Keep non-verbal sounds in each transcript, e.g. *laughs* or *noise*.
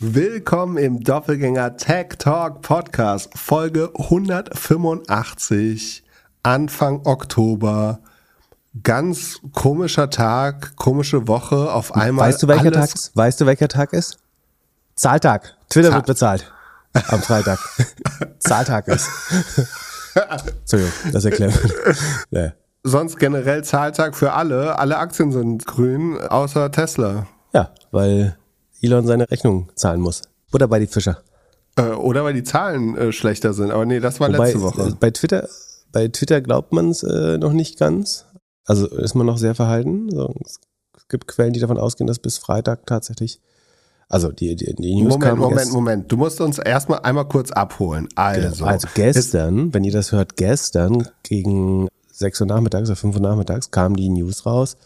Willkommen im Doppelgänger Tech Talk Podcast, Folge 185, Anfang Oktober. Ganz komischer Tag, komische Woche, auf einmal. Weißt du, welcher Tag ist? Weißt du, welcher Tag ist? Zahltag. Twitter Zahl wird bezahlt. Am Freitag. *laughs* Zahltag ist. Entschuldigung, das erklärt. Nee. Sonst generell Zahltag für alle. Alle Aktien sind grün, außer Tesla. Ja, weil Elon seine Rechnung zahlen muss. Oder bei die Fischer. Äh, oder weil die Zahlen äh, schlechter sind. Aber nee, das war Wobei, letzte Woche. Äh, bei Twitter, bei Twitter glaubt man es äh, noch nicht ganz. Also ist man noch sehr verhalten. So, es gibt Quellen, die davon ausgehen, dass bis Freitag tatsächlich also die, die, die News Moment, Moment, erst, Moment. Du musst uns erstmal einmal kurz abholen. Also, genau. also gestern, wenn ihr das hört, gestern gegen 6 Uhr nachmittags oder 5 Uhr nachmittags kam die News raus,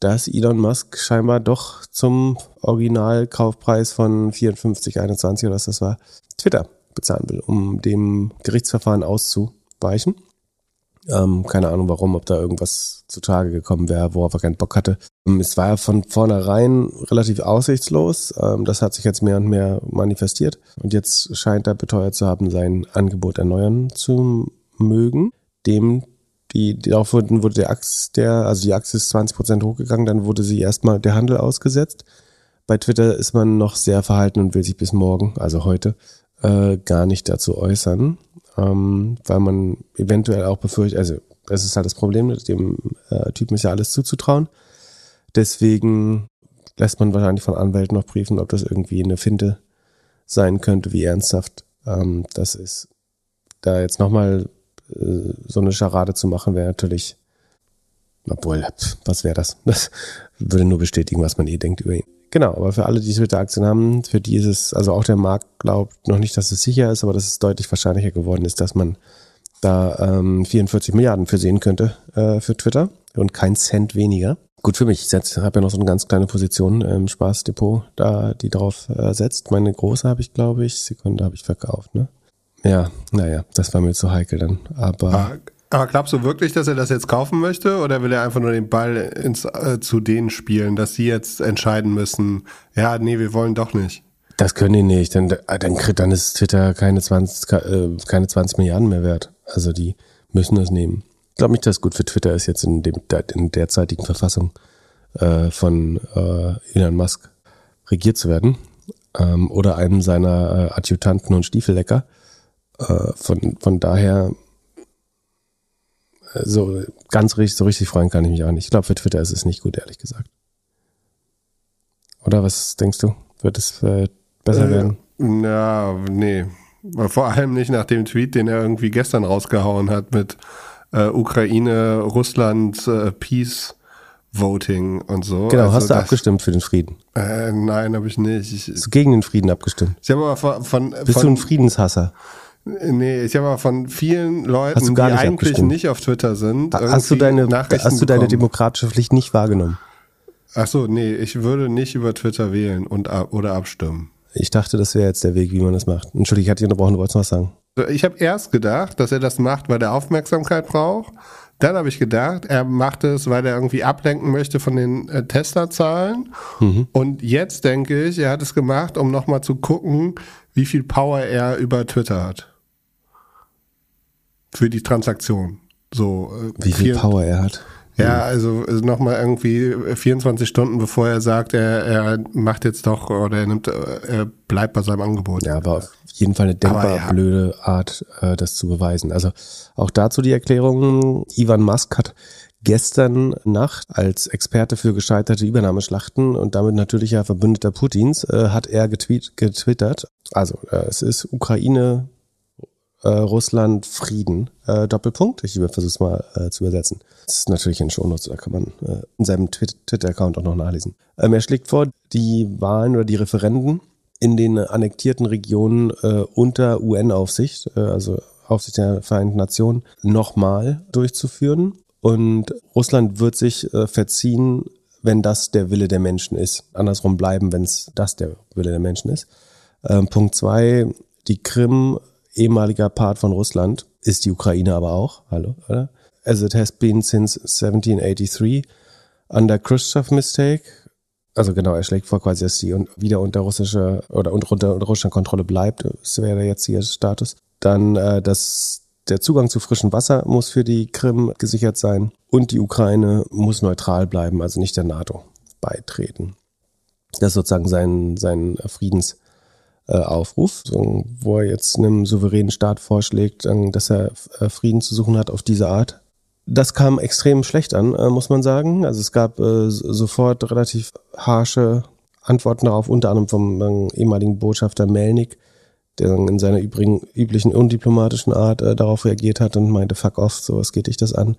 dass Elon Musk scheinbar doch zum Originalkaufpreis von 54,21 oder was das war, Twitter bezahlen will, um dem Gerichtsverfahren auszuweichen. Ähm, keine Ahnung warum, ob da irgendwas zutage gekommen wäre, worauf er keinen Bock hatte. Ähm, es war ja von vornherein relativ aussichtslos. Ähm, das hat sich jetzt mehr und mehr manifestiert. Und jetzt scheint er beteuert zu haben, sein Angebot erneuern zu mögen. Dem die, die darauf wurden, wurde der Ax, der, also die Achse ist 20 Prozent hochgegangen, dann wurde sie erstmal der Handel ausgesetzt. Bei Twitter ist man noch sehr verhalten und will sich bis morgen, also heute, äh, gar nicht dazu äußern, ähm, weil man eventuell auch befürchtet, also das ist halt das Problem, dem äh, Typen ist ja alles zuzutrauen. Deswegen lässt man wahrscheinlich von Anwälten noch prüfen, ob das irgendwie eine Finte sein könnte, wie ernsthaft ähm, das ist. Da jetzt nochmal so eine Scharade zu machen, wäre natürlich, obwohl, was wäre das? Das würde nur bestätigen, was man eh denkt über ihn. Genau, aber für alle, die Twitter-Aktien haben, für die ist es, also auch der Markt glaubt noch nicht, dass es sicher ist, aber dass es deutlich wahrscheinlicher geworden ist, dass man da ähm, 44 Milliarden für sehen könnte äh, für Twitter und kein Cent weniger. Gut für mich. Ich habe ja noch so eine ganz kleine Position im Spaßdepot, da die drauf äh, setzt. Meine große habe ich, glaube ich, Sekunde habe ich verkauft, ne? Ja, naja, das war mir zu heikel dann. Aber, aber, aber glaubst du wirklich, dass er das jetzt kaufen möchte oder will er einfach nur den Ball ins, äh, zu denen spielen, dass sie jetzt entscheiden müssen, ja, nee, wir wollen doch nicht? Das können die nicht, dann, äh, dann, dann ist Twitter keine 20, äh, keine 20 Milliarden mehr wert. Also die müssen das nehmen. Ich glaube nicht, dass es gut für Twitter ist, jetzt in, dem, in derzeitigen Verfassung äh, von äh, Elon Musk regiert zu werden. Ähm, oder einem seiner Adjutanten und Stiefellecker. Äh, von, von daher, äh, so ganz richtig, so richtig freuen kann ich mich auch nicht. Ich glaube, für Twitter ist es nicht gut, ehrlich gesagt. Oder was denkst du? Wird es äh, besser äh, werden? Na, nee. Vor allem nicht nach dem Tweet, den er irgendwie gestern rausgehauen hat mit äh, Ukraine, Russland, äh, Peace. Voting und so. Genau, also hast du das, abgestimmt für den Frieden? Äh, nein, habe ich nicht. Ich, hast du gegen den Frieden abgestimmt? Ich habe aber von, von Bist von, du ein Friedenshasser? Nee, ich habe aber von vielen Leuten, die nicht eigentlich abgestimmt? nicht auf Twitter sind, hast du deine, hast du deine demokratische Pflicht nicht wahrgenommen? Ach so, nee, ich würde nicht über Twitter wählen und oder abstimmen. Ich dachte, das wäre jetzt der Weg, wie man das macht. Entschuldigung, ich hatte dich unterbrochen, du wolltest was sagen. Ich habe erst gedacht, dass er das macht, weil er Aufmerksamkeit braucht. Dann habe ich gedacht, er macht es, weil er irgendwie ablenken möchte von den äh, Tesla-Zahlen. Mhm. Und jetzt denke ich, er hat es gemacht, um nochmal zu gucken, wie viel Power er über Twitter hat für die Transaktion. So, äh, Wie viel Power er hat. Ja, also, also nochmal irgendwie 24 Stunden bevor er sagt, er, er macht jetzt doch oder er nimmt, er bleibt bei seinem Angebot. Ja, aber auf jeden Fall eine denkbar ja. blöde Art, äh, das zu beweisen. Also auch dazu die Erklärung, Ivan Musk hat gestern Nacht als Experte für gescheiterte Übernahmeschlachten und damit natürlicher Verbündeter Putins äh, hat er getweet, getwittert. Also äh, es ist Ukraine äh, Russland Frieden. Äh, Doppelpunkt. Ich versuche es mal äh, zu übersetzen. Das ist natürlich ein Shownotes, da kann man äh, in seinem Twitter-Account auch noch nachlesen. Ähm, er schlägt vor, die Wahlen oder die Referenden in den annektierten Regionen äh, unter UN-Aufsicht, äh, also Aufsicht der Vereinten Nationen, nochmal durchzuführen. Und Russland wird sich äh, verziehen, wenn das der Wille der Menschen ist. Andersrum bleiben, wenn es das der Wille der Menschen ist. Ähm, Punkt zwei, die Krim ehemaliger Part von Russland, ist die Ukraine aber auch. Hallo, oder? As it has been since 1783 under Khrushchev mistake Also genau, er schlägt vor quasi, dass die wieder unter russische oder unter, unter russischer Kontrolle bleibt. Das wäre jetzt hier Status. Dann, äh, dass der Zugang zu frischem Wasser muss für die Krim gesichert sein und die Ukraine muss neutral bleiben, also nicht der NATO beitreten. Das ist sozusagen sein, sein Friedensaufruf, äh, wo er jetzt einem souveränen Staat vorschlägt, dass er äh, Frieden zu suchen hat auf diese Art. Das kam extrem schlecht an, äh, muss man sagen. Also es gab sofort relativ harsche Antworten darauf, unter anderem vom ehemaligen Botschafter Melnik, der in seiner übrigen, üblichen undiplomatischen Art darauf reagiert hat und meinte, fuck off, sowas geht dich das an.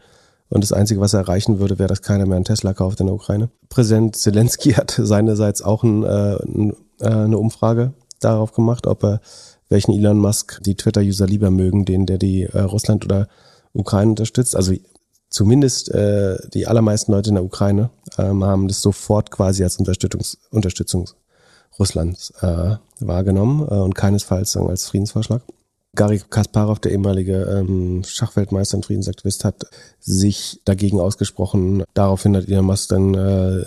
Und das Einzige, was er erreichen würde, wäre, dass keiner mehr einen Tesla kauft in der Ukraine. Präsident Zelensky *laughs* hat seinerseits auch ein, äh, eine Umfrage darauf gemacht, ob er welchen Elon Musk die Twitter-User lieber mögen, den der die äh, Russland oder Ukraine unterstützt. Also zumindest äh, die allermeisten Leute in der Ukraine ähm, haben das sofort quasi als Unterstützungs Unterstützung Russlands äh, wahrgenommen äh, und keinesfalls als Friedensvorschlag. Gary Kasparov, der ehemalige ähm, Schachweltmeister und Friedensaktivist, hat sich dagegen ausgesprochen. Daraufhin hat Elon Musk dann äh,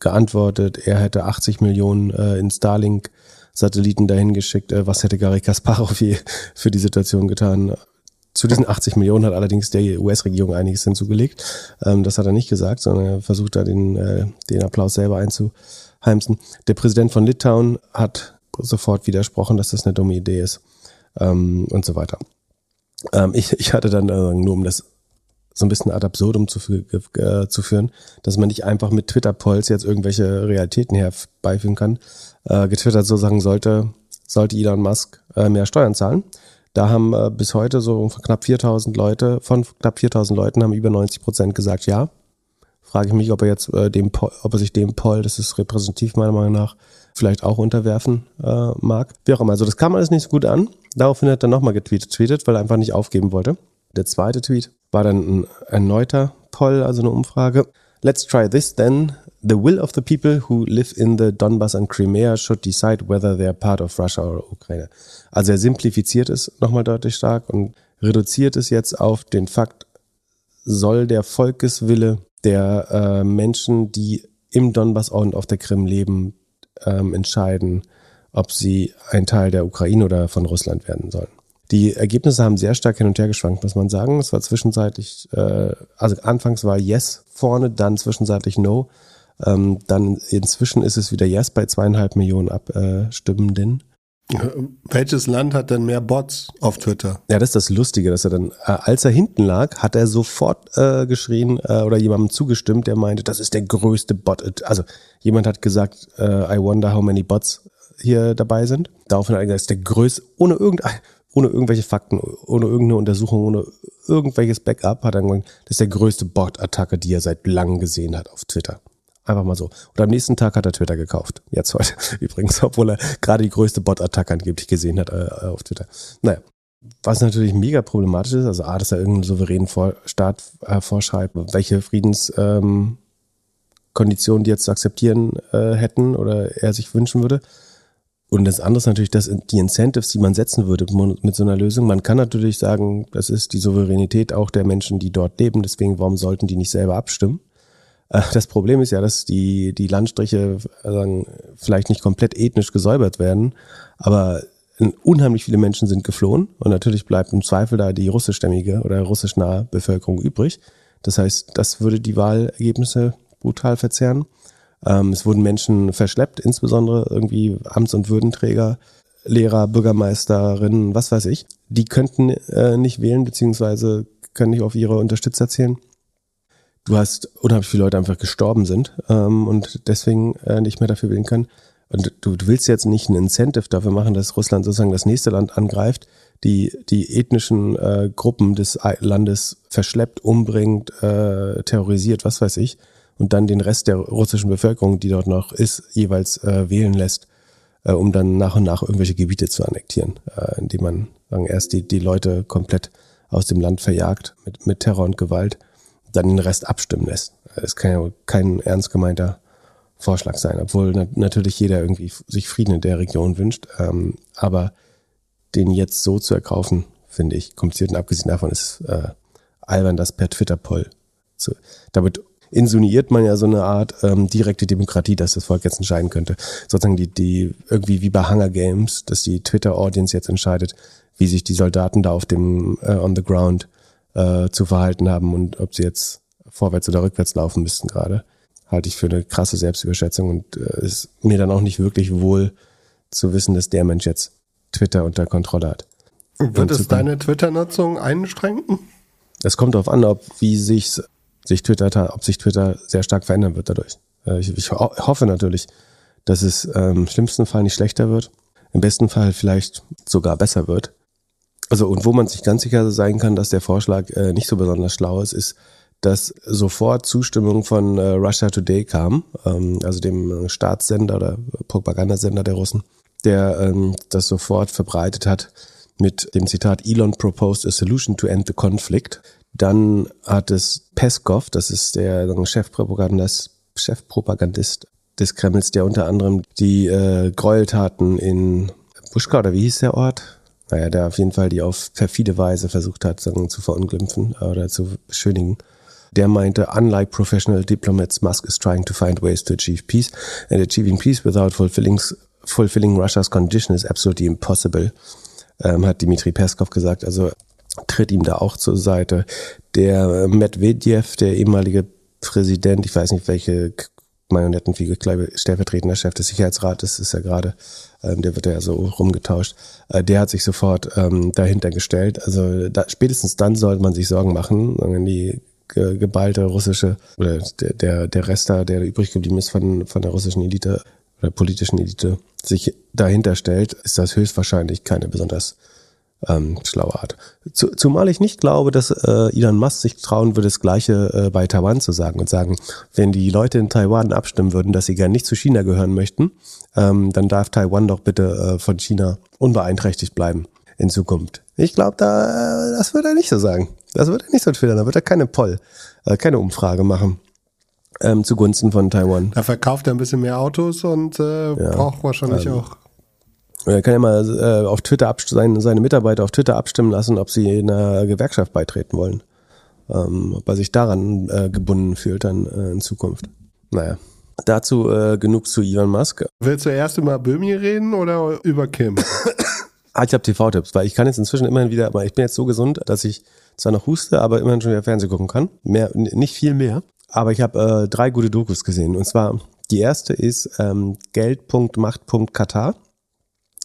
geantwortet, er hätte 80 Millionen äh, in Starlink Satelliten dahin geschickt. Äh, was hätte Gary Kasparov für die Situation getan? Zu diesen 80 Millionen hat allerdings der US-Regierung einiges hinzugelegt. Ähm, das hat er nicht gesagt, sondern er versucht da den, äh, den Applaus selber einzuheimsen. Der Präsident von Litauen hat sofort widersprochen, dass das eine dumme Idee ist ähm, und so weiter. Ähm, ich, ich hatte dann äh, nur um das so ein bisschen ad absurdum zu, äh, zu führen, dass man nicht einfach mit Twitter-Polls jetzt irgendwelche Realitäten herbeiführen kann. Äh, getwittert so sagen sollte, sollte Elon Musk äh, mehr Steuern zahlen. Da haben äh, bis heute so knapp 4000 Leute, von knapp 4000 Leuten haben über 90 Prozent gesagt ja. Frage ich mich, ob er jetzt äh, dem, ob er sich dem Poll, das ist repräsentativ meiner Meinung nach, vielleicht auch unterwerfen äh, mag. Wie auch immer. Also das kam alles nicht so gut an. Daraufhin hat er nochmal getweetet, tweetet, weil er einfach nicht aufgeben wollte. Der zweite Tweet war dann ein erneuter Poll, also eine Umfrage. Let's try this then. The will of the people who live in the Donbass and Crimea should decide whether they are part of Russia or Ukraine. Also er simplifiziert es nochmal deutlich stark und reduziert es jetzt auf den Fakt, soll der Volkeswille der äh, Menschen, die im Donbass und auf der Krim leben, ähm, entscheiden, ob sie ein Teil der Ukraine oder von Russland werden sollen. Die Ergebnisse haben sehr stark hin und her geschwankt, muss man sagen. Es war zwischenzeitlich, äh, also anfangs war Yes vorne, dann zwischenzeitlich No. Ähm, dann inzwischen ist es wieder Yes bei zweieinhalb Millionen Abstimmenden. Welches Land hat denn mehr Bots auf Twitter? Ja, das ist das Lustige, dass er dann, äh, als er hinten lag, hat er sofort äh, geschrien äh, oder jemandem zugestimmt, der meinte, das ist der größte Bot. Also jemand hat gesagt, äh, I wonder how many Bots hier dabei sind. Daraufhin hat er gesagt, das ist der größte, ohne irgendein, ohne irgendwelche Fakten, ohne irgendeine Untersuchung, ohne irgendwelches Backup, hat er gesagt, das ist der größte Bot-Attacke, die er seit langem gesehen hat auf Twitter. Einfach mal so. Und am nächsten Tag hat er Twitter gekauft. Jetzt heute *laughs* übrigens, obwohl er gerade die größte Bot-Attacke angeblich gesehen hat äh, auf Twitter. Naja. Was natürlich mega problematisch ist, also A, dass er irgendeinen souveränen Vor Staat äh, vorschreibt, welche Friedenskonditionen ähm, die jetzt zu akzeptieren äh, hätten oder er sich wünschen würde. Und das andere ist natürlich, dass die Incentives, die man setzen würde mit so einer Lösung, man kann natürlich sagen, das ist die Souveränität auch der Menschen, die dort leben, deswegen warum sollten die nicht selber abstimmen? Äh, das Problem ist ja, dass die, die Landstriche sagen, vielleicht nicht komplett ethnisch gesäubert werden, aber unheimlich viele Menschen sind geflohen und natürlich bleibt im Zweifel da die russischstämmige oder russischnahe Bevölkerung übrig. Das heißt, das würde die Wahlergebnisse brutal verzerren. Ähm, es wurden Menschen verschleppt, insbesondere irgendwie Amts- und Würdenträger, Lehrer, Bürgermeisterinnen, was weiß ich. Die könnten äh, nicht wählen, beziehungsweise können nicht auf ihre Unterstützer zählen du hast unheimlich viele Leute einfach gestorben sind ähm, und deswegen äh, nicht mehr dafür wählen können. Und du, du willst jetzt nicht ein Incentive dafür machen, dass Russland sozusagen das nächste Land angreift, die die ethnischen äh, Gruppen des Landes verschleppt, umbringt, äh, terrorisiert, was weiß ich, und dann den Rest der russischen Bevölkerung, die dort noch ist, jeweils äh, wählen lässt, äh, um dann nach und nach irgendwelche Gebiete zu annektieren, äh, indem man sagen, erst die, die Leute komplett aus dem Land verjagt mit, mit Terror und Gewalt dann den Rest abstimmen lässt. Das kann ja kein ernst gemeinter Vorschlag sein, obwohl na natürlich jeder irgendwie sich Frieden in der Region wünscht. Ähm, aber den jetzt so zu erkaufen, finde ich kompliziert. Und abgesehen davon ist äh, albern, das per Twitter-Poll zu. Insinuiert man ja so eine Art ähm, direkte Demokratie, dass das Volk jetzt entscheiden könnte. Sozusagen die, die irgendwie wie bei Hunger Games, dass die Twitter-Audience jetzt entscheidet, wie sich die Soldaten da auf dem äh, on the ground äh, zu verhalten haben und ob sie jetzt vorwärts oder rückwärts laufen müssten gerade. Halte ich für eine krasse Selbstüberschätzung und äh, ist mir dann auch nicht wirklich wohl zu wissen, dass der Mensch jetzt Twitter unter Kontrolle hat. Wird es deine Twitter-Nutzung einschränken? Es kommt darauf an, ob wie sich, sich Twitter, ob sich Twitter sehr stark verändern wird dadurch. Äh, ich, ich hoffe natürlich, dass es ähm, im schlimmsten Fall nicht schlechter wird, im besten Fall vielleicht sogar besser wird. Also und wo man sich ganz sicher sein kann, dass der Vorschlag äh, nicht so besonders schlau ist, ist, dass sofort Zustimmung von äh, Russia Today kam, ähm, also dem Staatssender oder Propagandasender der Russen, der ähm, das sofort verbreitet hat mit dem Zitat Elon proposed a solution to end the conflict. Dann hat es Peskov, das ist der Chefpropagandist, Chefpropagandist des Kremls, der unter anderem die äh, Gräueltaten in Buschka oder wie hieß der Ort? Naja, der auf jeden Fall die auf perfide Weise versucht hat, sagen, zu verunglimpfen oder zu beschönigen. Der meinte, unlike professional diplomats, Musk is trying to find ways to achieve peace and achieving peace without fulfilling, fulfilling Russia's condition is absolutely impossible, ähm, hat Dimitri Peskov gesagt. Also tritt ihm da auch zur Seite. Der Medvedev, der ehemalige Präsident, ich weiß nicht, welche Marionettenfigur, stellvertretender Chef des Sicherheitsrates ist er gerade, ähm, der wird ja so rumgetauscht, äh, der hat sich sofort ähm, dahinter gestellt. Also da, spätestens dann sollte man sich Sorgen machen, wenn die geballte russische oder der, der, der Rest da, der übrig geblieben ist von, von der russischen Elite oder politischen Elite, sich dahinter stellt, ist das höchstwahrscheinlich keine besonders ähm, schlaue Art. Zu, zumal ich nicht glaube, dass äh, Elon Musk sich trauen würde, das Gleiche äh, bei Taiwan zu sagen und sagen, wenn die Leute in Taiwan abstimmen würden, dass sie gern nicht zu China gehören möchten, ähm, dann darf Taiwan doch bitte äh, von China unbeeinträchtigt bleiben in Zukunft. Ich glaube, da, das wird er nicht so sagen. Das wird er nicht so twittern. Da wird er keine Poll, äh, keine Umfrage machen. Ähm, zugunsten von Taiwan. Da verkauft er ein bisschen mehr Autos und äh, ja, braucht wahrscheinlich ähm, auch. Er kann ja mal äh, auf Twitter seine, seine Mitarbeiter auf Twitter abstimmen lassen, ob sie einer Gewerkschaft beitreten wollen. Ähm, ob er sich daran äh, gebunden fühlt dann äh, in Zukunft. Naja. Dazu äh, genug zu Elon Musk. Willst du erst über Böhmi reden oder über Kim? *laughs* Ah, ich habe TV-Tipps, weil ich kann jetzt inzwischen immerhin wieder, ich bin jetzt so gesund, dass ich zwar noch huste, aber immerhin schon wieder Fernsehen gucken kann. Mehr, nicht viel mehr. Aber ich habe äh, drei gute Dokus gesehen. Und zwar die erste ist ähm, Geld.macht.katar.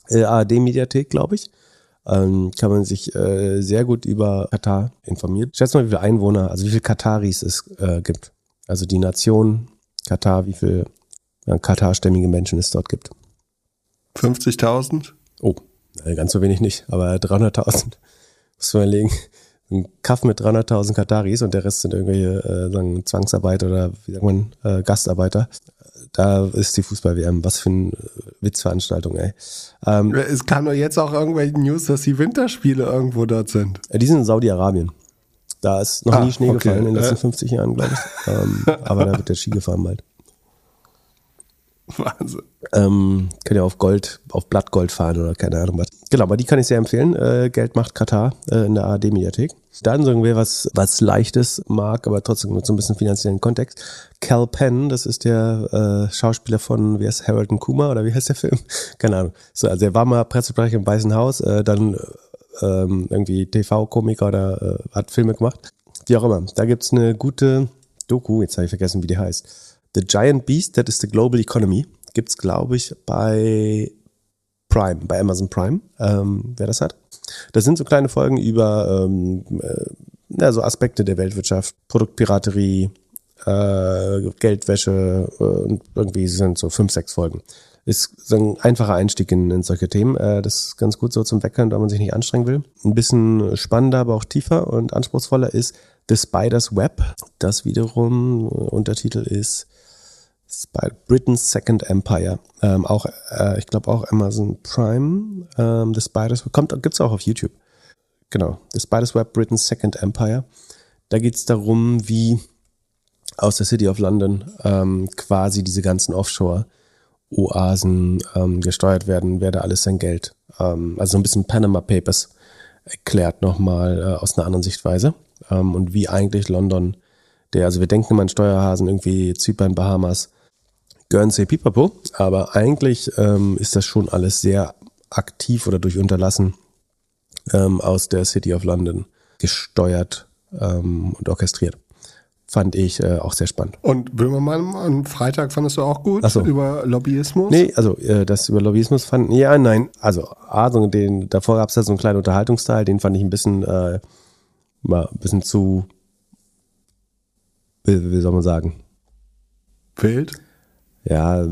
Äh, ARD-Mediathek, glaube ich. Ähm, kann man sich äh, sehr gut über Katar informieren. Schätz mal, wie viele Einwohner, also wie viele Kataris es äh, gibt. Also die Nation Katar, wie viele ja, Katar-stämmige Menschen es dort gibt. 50.000? Oh, äh, ganz so wenig nicht, aber 300.000. *laughs* Muss man überlegen. Ein Kaff mit 300.000 Kataris und der Rest sind irgendwelche äh, sagen Zwangsarbeiter oder wie sagt man, äh, Gastarbeiter. Da ist die Fußball-WM. Was für eine Witzveranstaltung, ey. Ähm, es kam doch jetzt auch irgendwelche News, dass die Winterspiele irgendwo dort sind. Äh, die sind in Saudi-Arabien. Da ist noch ah, nie Schnee okay. gefallen in den letzten 50 äh. Jahren, glaube ich. Ähm, aber da wird der Ski gefahren bald. *laughs* Wahnsinn. Ähm, kann ja auf Gold, auf Blattgold fahren oder keine Ahnung was. Genau, aber die kann ich sehr empfehlen. Äh, Geld macht Katar äh, in der ARD-Mediathek. Dann sagen wir was, was Leichtes mag, aber trotzdem mit so ein bisschen finanziellen Kontext. Cal Penn, das ist der äh, Schauspieler von, wie heißt Harold Kuma oder wie heißt der Film? *laughs* Keine Ahnung. So, also er war mal Pressesprecher im Weißen Haus, äh, dann ähm, irgendwie TV-Komiker oder äh, hat Filme gemacht. Wie auch immer. Da gibt's eine gute Doku, jetzt habe ich vergessen, wie die heißt The Giant Beast That is the Global Economy gibt es, glaube ich, bei Prime, bei Amazon Prime, ähm, wer das hat. Das sind so kleine Folgen über ähm, äh, ja, so Aspekte der Weltwirtschaft, Produktpiraterie, äh, Geldwäsche äh, und irgendwie sind so fünf, sechs Folgen. Ist so ein einfacher Einstieg in, in solche Themen. Äh, das ist ganz gut so zum Weckern, da man sich nicht anstrengen will. Ein bisschen spannender, aber auch tiefer und anspruchsvoller ist The Spider's Web. Das wiederum, äh, Untertitel ist Britain's Second Empire. Ähm, auch, äh, ich glaube auch Amazon Prime. Ähm, The Spider's kommt, gibt's auch auf YouTube. Genau. The Spider's Web, Britain's Second Empire. Da geht's darum, wie aus der City of London ähm, quasi diese ganzen Offshore-Oasen ähm, gesteuert werden, wer da alles sein Geld. Ähm, also ein bisschen Panama Papers erklärt nochmal äh, aus einer anderen Sichtweise. Ähm, und wie eigentlich London Der, also wir denken immer an Steuerhasen, irgendwie Zypern, Bahamas, Guernsey, Pipapo, aber eigentlich ähm, ist das schon alles sehr aktiv oder durch Unterlassen ähm, aus der City of London gesteuert ähm, und orchestriert. Fand ich äh, auch sehr spannend. Und Böhmermann am Freitag fandest du auch gut Ach so. über Lobbyismus? Nee, also äh, das über Lobbyismus fand ja, nein, also A, so den, davor gab es ja so einen kleinen Unterhaltungsteil, den fand ich ein bisschen, äh, mal ein bisschen zu, wie, wie soll man sagen, Wild? Ja,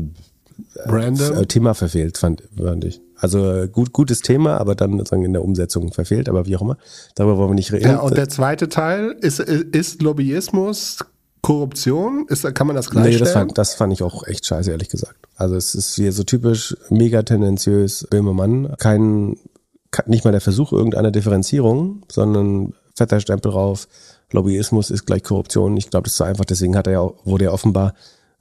Random? äh, Thema verfehlt, fand, fand ich. Also äh, gut, gutes Thema, aber dann sozusagen in der Umsetzung verfehlt, aber wie auch immer. Darüber wollen wir nicht reden. Ja, und der zweite Teil, ist, ist Lobbyismus Korruption? Ist, kann man das Nee, gleichstellen? das fand, das fand ich auch echt scheiße, ehrlich gesagt. Also es ist hier so typisch mega tendenziös Böhmermann. Kein, ke- nicht mal der Versuch irgendeiner Differenzierung, sondern fetter Stempel drauf. Lobbyismus ist gleich Korruption. Ich glaube, das ist so einfach. Deswegen hat er ja, wurde er offenbar,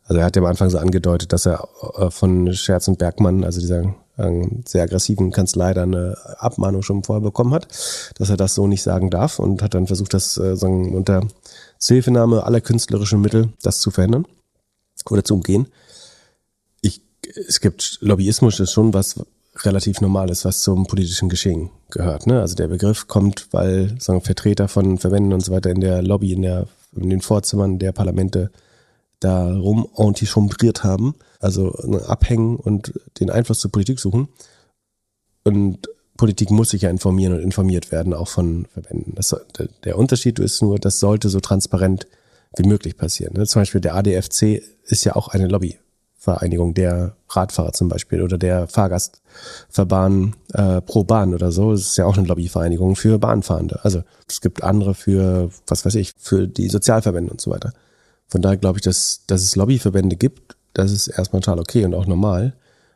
also er hat ja am Anfang so angedeutet, dass er äh, von Scherz und Bergmann, also dieser ähm, sehr aggressiven Kanzlei, dann eine Abmahnung schon vorher bekommen hat, dass er das so nicht sagen darf und hat dann versucht, das äh, sagen, unter Zuhilfenahme aller künstlerischen Mittel das zu verhindern oder zu umgehen. Ich, es gibt Lobbyismus ist schon was relativ Normales, was zum politischen Geschehen gehört. Ne? Also der Begriff kommt, weil sagen, Vertreter von Verbänden und so weiter in der Lobby, in, der, in den Vorzimmern der Parlamente darum antichambriert haben, also ne, abhängen und den Einfluss zur Politik suchen. Und Politik muss sich ja informieren und informiert werden, auch von Verbänden. Das, der- Unterschied ist nur, das sollte so transparent wie möglich passieren. Ne? Zum Beispiel der ADFC ist ja auch eine Lobbyvereinigung der Radfahrer zum Beispiel oder der Fahrgastverbahn äh, pro Bahn oder so. Das ist ja auch eine Lobbyvereinigung für Bahnfahrende. Also es gibt andere für, was weiß ich, für die Sozialverbände und so weiter. Von daher glaube ich, dass, dass es Lobbyverbände gibt, das ist erstmal total okay und auch normal.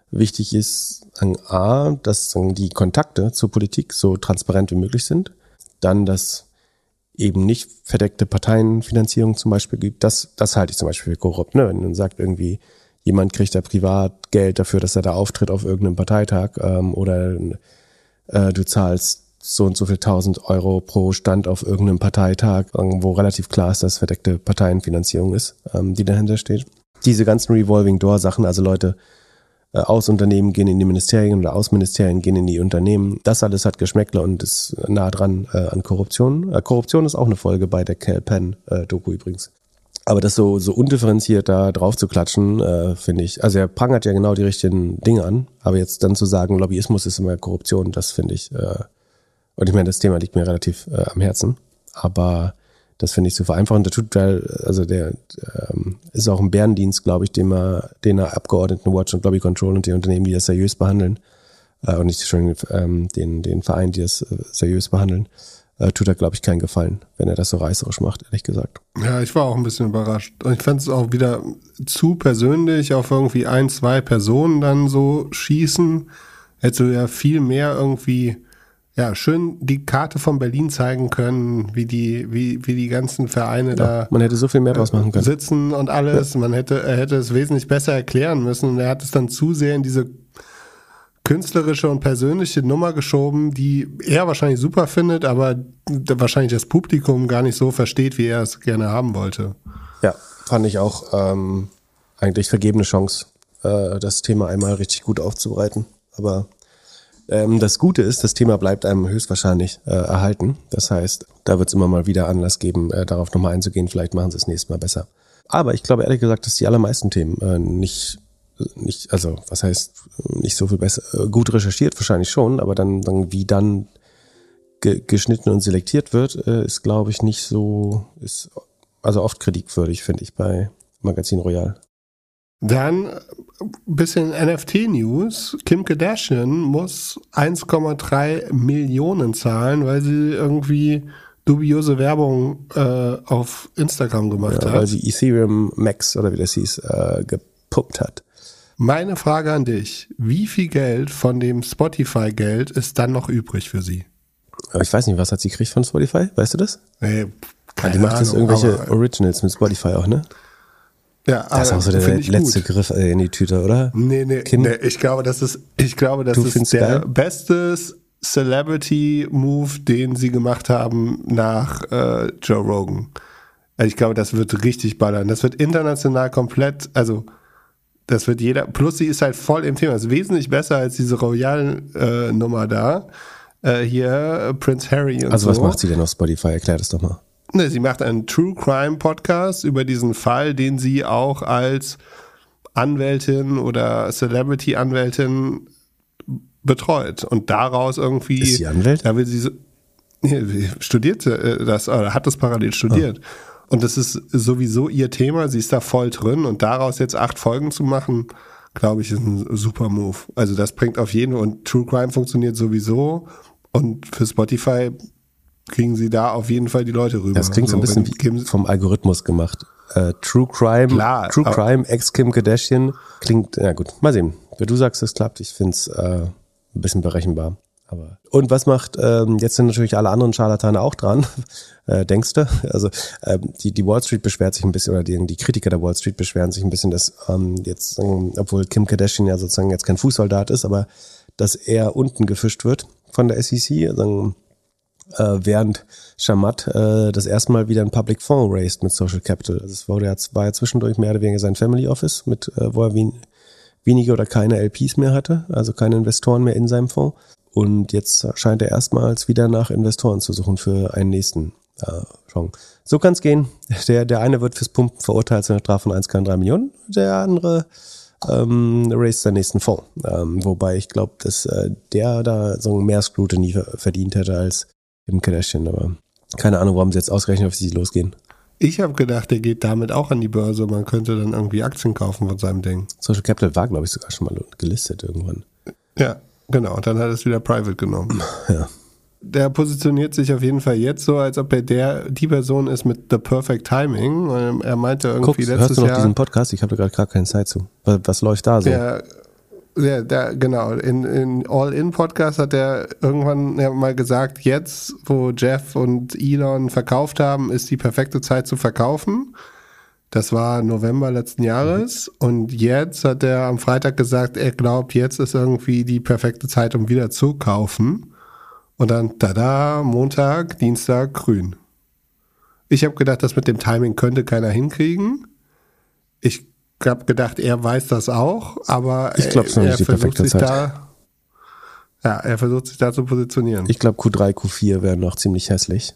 Wichtig ist, A, dass die Kontakte zur Politik so transparent wie möglich sind. Dann, dass eben nicht verdeckte Parteienfinanzierung zum Beispiel gibt. Das, das halte ich zum Beispiel für korrupt. Ne? Wenn man sagt, irgendwie, jemand kriegt da privat Geld dafür, dass er da auftritt auf irgendeinem Parteitag ähm, oder äh, du zahlst so und so viel tausend Euro pro Stand auf irgendeinem Parteitag, wo relativ klar ist, dass verdeckte Parteienfinanzierung ist, ähm, die dahinter steht. Diese ganzen Revolving Door Sachen, also Leute äh, aus Unternehmen gehen in die Ministerien oder aus Ministerien gehen in die Unternehmen, das alles hat Geschmäckle und ist nah dran äh, an Korruption. Äh, Korruption ist auch eine Folge bei der Cal Penn Doku übrigens. Aber das so, so undifferenziert da drauf zu klatschen, äh, finde ich, also er prangert ja genau die richtigen Dinge an, aber jetzt dann zu sagen, Lobbyismus ist immer Korruption, das finde ich, äh, und ich meine, das Thema liegt mir relativ äh, am Herzen, aber das finde ich zu vereinfachen. Der tut, also der ähm, ist auch ein Bärendienst, glaube ich, den er, den er Abgeordneten Watch und Lobby Control und die Unternehmen, die das seriös behandeln, äh, und nicht schon ähm, den, den Verein, die das äh, seriös behandeln, äh, tut er, glaube ich, keinen Gefallen, wenn er das so reißerisch macht, ehrlich gesagt. Ja, ich war auch ein bisschen überrascht. Ich fand es auch wieder zu persönlich auf irgendwie ein, zwei Personen dann so schießen. Hättest du ja viel mehr irgendwie, ja, schön die Karte von Berlin zeigen können, wie die, wie, wie die ganzen Vereine da Man hätte so viel mehr draus machen können. sitzen und alles. Man hätte, er hätte es wesentlich besser erklären müssen und er hat es dann zu sehr in diese künstlerische und persönliche Nummer geschoben, die er wahrscheinlich super findet, aber wahrscheinlich das Publikum gar nicht so versteht, wie er es gerne haben wollte. Ja, fand ich auch ähm, eigentlich vergebene Chance, äh, das Thema einmal richtig gut aufzubereiten. Aber ähm, das Gute ist, das Thema bleibt einem höchstwahrscheinlich äh, erhalten. Das heißt, da wird es immer mal wieder Anlass geben, äh, darauf nochmal einzugehen. Vielleicht machen sie es nächstes Mal besser. Aber ich glaube ehrlich gesagt, dass die allermeisten Themen äh, nicht, nicht, also was heißt nicht so viel besser, äh, gut recherchiert wahrscheinlich schon, aber dann, dann wie dann ge geschnitten und selektiert wird, äh, ist glaube ich nicht so, ist also oft kritikwürdig, finde ich, bei Magazin Royal. Dann bisschen NFT-News. Kim Kardashian muss 1,3 Millionen zahlen, weil sie irgendwie dubiose Werbung äh, auf Instagram gemacht Ja, hat. weil sie Ethereum Max oder wie das hieß, äh, gepuppt hat. Meine Frage an dich. Wie viel Geld von dem Spotify-Geld ist dann noch übrig für sie? Aber ich weiß nicht, was hat sie gekriegt von Spotify? Weißt du das? Nee, Ja, keine die macht jetzt Ahnung, irgendwelche aber- Originals mit Spotify auch, ne? Ja, Das ist auch so der letzte gut. Griff äh, in die Tüte, oder? Nee, nee, Kim? nee, ich glaube, das ist, ich glaube, das Du ist der geil? beste Celebrity-Move, den sie gemacht haben nach äh, Joe Rogan. Also ich glaube, das wird richtig ballern. Das wird international komplett, also das wird jeder, plus sie ist halt voll im Thema. Das ist wesentlich besser als diese Royal-Nummer äh, da. Äh, hier, Prince Harry und Also so. was macht sie denn auf Spotify? Erklär das doch mal. Ne, sie macht einen True Crime Podcast über diesen Fall, den sie auch als Anwältin oder Celebrity-Anwältin betreut. Und daraus irgendwie. Ist sie Anwältin? Da will sie so, studiert äh, das, oder hat das parallel studiert. Und das ist sowieso ihr Thema. Sie ist da voll drin. Und daraus jetzt acht Folgen zu machen, glaube ich, ist ein super Move. Also das bringt auf jeden und True Crime funktioniert sowieso. Und für Spotify kriegen sie da auf jeden Fall die Leute rüber. Das klingt so ein bisschen wenn- wie sie- vom Algorithmus gemacht. Äh, True Crime, Klar, True Crime, ex-Kim Kardashian klingt, ja gut, mal sehen. Wenn du sagst, es klappt, ich finde es äh, ein bisschen berechenbar. Aber und was macht, ähm, jetzt sind natürlich alle anderen Scharlatane auch dran, *laughs* äh, denkst du? Also ähm, die, die Wall Street beschwert sich ein bisschen, oder die, die Kritiker der Wall Street beschweren sich ein bisschen, dass ähm, jetzt, ähm, obwohl Kim Kardashian ja sozusagen jetzt kein Fußsoldat ist, aber dass er unten gefischt wird von der SEC, also, äh, während Shamat äh, das erste Mal wieder ein Public Fonds raised mit Social Capital. Also es war ja zwischendurch mehr oder weniger sein Family Office, mit, äh, wo er wen, wenige oder keine LPs mehr hatte, also keine Investoren mehr in seinem Fonds. Und jetzt scheint er erstmals wieder nach Investoren zu suchen für einen nächsten äh. So kann es gehen. Der, der eine wird fürs Pumpen verurteilt zu einer Strafe von 1,3 Millionen, der andere ähm, raised seinen nächsten Fonds. Ähm, wobei ich glaube, dass äh, der da so mehr Scrutiny ver- verdient hätte als im Kardashian. Aber keine Ahnung, warum sie jetzt ausgerechnet auf sie losgehen. Ich habe gedacht, der geht damit auch an die Börse. Man könnte dann irgendwie Aktien kaufen von seinem Ding. Social Capital war, glaube ich, sogar schon mal gelistet irgendwann. Ja, genau. Und dann hat er es wieder private genommen. *laughs* Ja. Der positioniert sich auf jeden Fall jetzt so, als ob er der die Person ist mit the perfect timing. Ähm, Er meinte irgendwie Guck, letztes hörst du noch Jahr. diesen Podcast? Ich habe da gerade gar keine Zeit zu. Was, was läuft da so? Der, der, der, genau, in, in All-In-Podcast hat er irgendwann mal gesagt, jetzt, wo Jeff und Elon verkauft haben, ist die perfekte Zeit zu verkaufen. Das war November letzten Jahres. Und jetzt hat er am Freitag gesagt, er glaubt, jetzt ist irgendwie die perfekte Zeit, um wieder zu kaufen. Und dann, tada, Montag, Dienstag, grün. Ich habe gedacht, das mit dem Timing könnte keiner hinkriegen. Ich habe gedacht, er weiß das auch, aber Ich glaub's noch er die versucht sich Zeit. da. Ja, er versucht sich da zu positionieren. Ich glaube, Q3, Q4 wären noch ziemlich hässlich.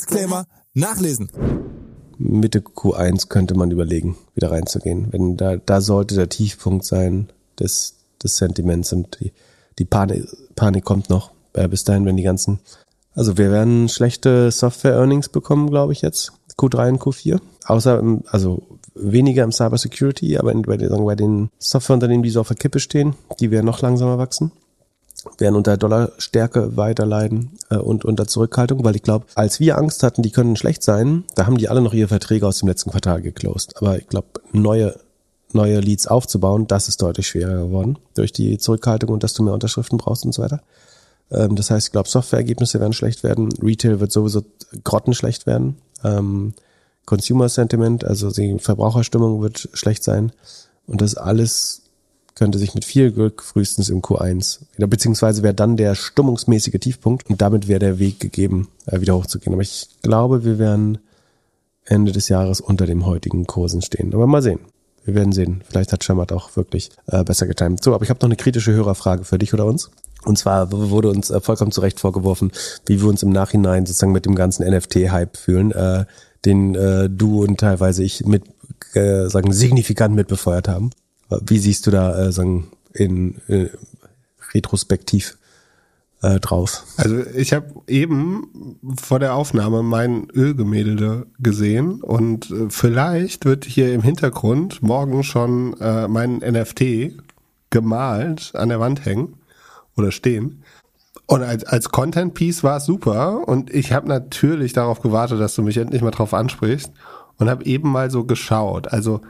Disclaimer nachlesen. Mitte Q1 könnte man überlegen, wieder reinzugehen. Wenn da, da sollte der Tiefpunkt sein des, des Sentiments und die, die Panik, Panik kommt noch. Äh, bis dahin, wenn die ganzen, also wir werden schlechte Software-Earnings bekommen, glaube ich jetzt. Q3 und Q4. Außer, im, also weniger im Cybersecurity, aber in, bei, den, bei den Softwareunternehmen, die so auf der Kippe stehen, die werden noch langsamer wachsen werden unter Dollarstärke weiter leiden äh, und unter Zurückhaltung, weil ich glaube, als wir Angst hatten, die können schlecht sein, da haben die alle noch ihre Verträge aus dem letzten Quartal geclosed. Aber ich glaube, neue neue Leads aufzubauen, das ist deutlich schwerer geworden durch die Zurückhaltung und dass du mehr Unterschriften brauchst und so weiter. Ähm, das heißt, ich glaube, Softwareergebnisse werden schlecht werden, Retail wird sowieso grottenschlecht werden, ähm, Consumer Sentiment, also die Verbraucherstimmung wird schlecht sein und das alles könnte sich mit viel Glück frühestens im Q1 wieder, beziehungsweise wäre dann der stimmungsmäßige Tiefpunkt und damit wäre der Weg gegeben, äh, wieder hochzugehen. Aber ich glaube, wir werden Ende des Jahres unter dem heutigen Kursen stehen. Aber mal sehen. Wir werden sehen. Vielleicht hat Schamat auch wirklich äh, besser getimt. So, aber ich habe noch eine kritische Hörerfrage für dich oder uns. Und zwar wurde uns äh, vollkommen zu Recht vorgeworfen, wie wir uns im Nachhinein sozusagen mit dem ganzen NFT-Hype fühlen, äh, den äh, du und teilweise ich mit äh, sagen signifikant mitbefeuert haben. Wie siehst du da äh, sagen in äh, retrospektiv äh, drauf? Also ich habe eben vor der Aufnahme mein Ölgemälde gesehen und äh, vielleicht wird hier im Hintergrund morgen schon äh, mein NFT gemalt an der Wand hängen oder stehen. Und als, als Content-Piece war es super. Und ich habe natürlich darauf gewartet, dass du mich endlich mal drauf ansprichst. Und habe eben mal so geschaut. Also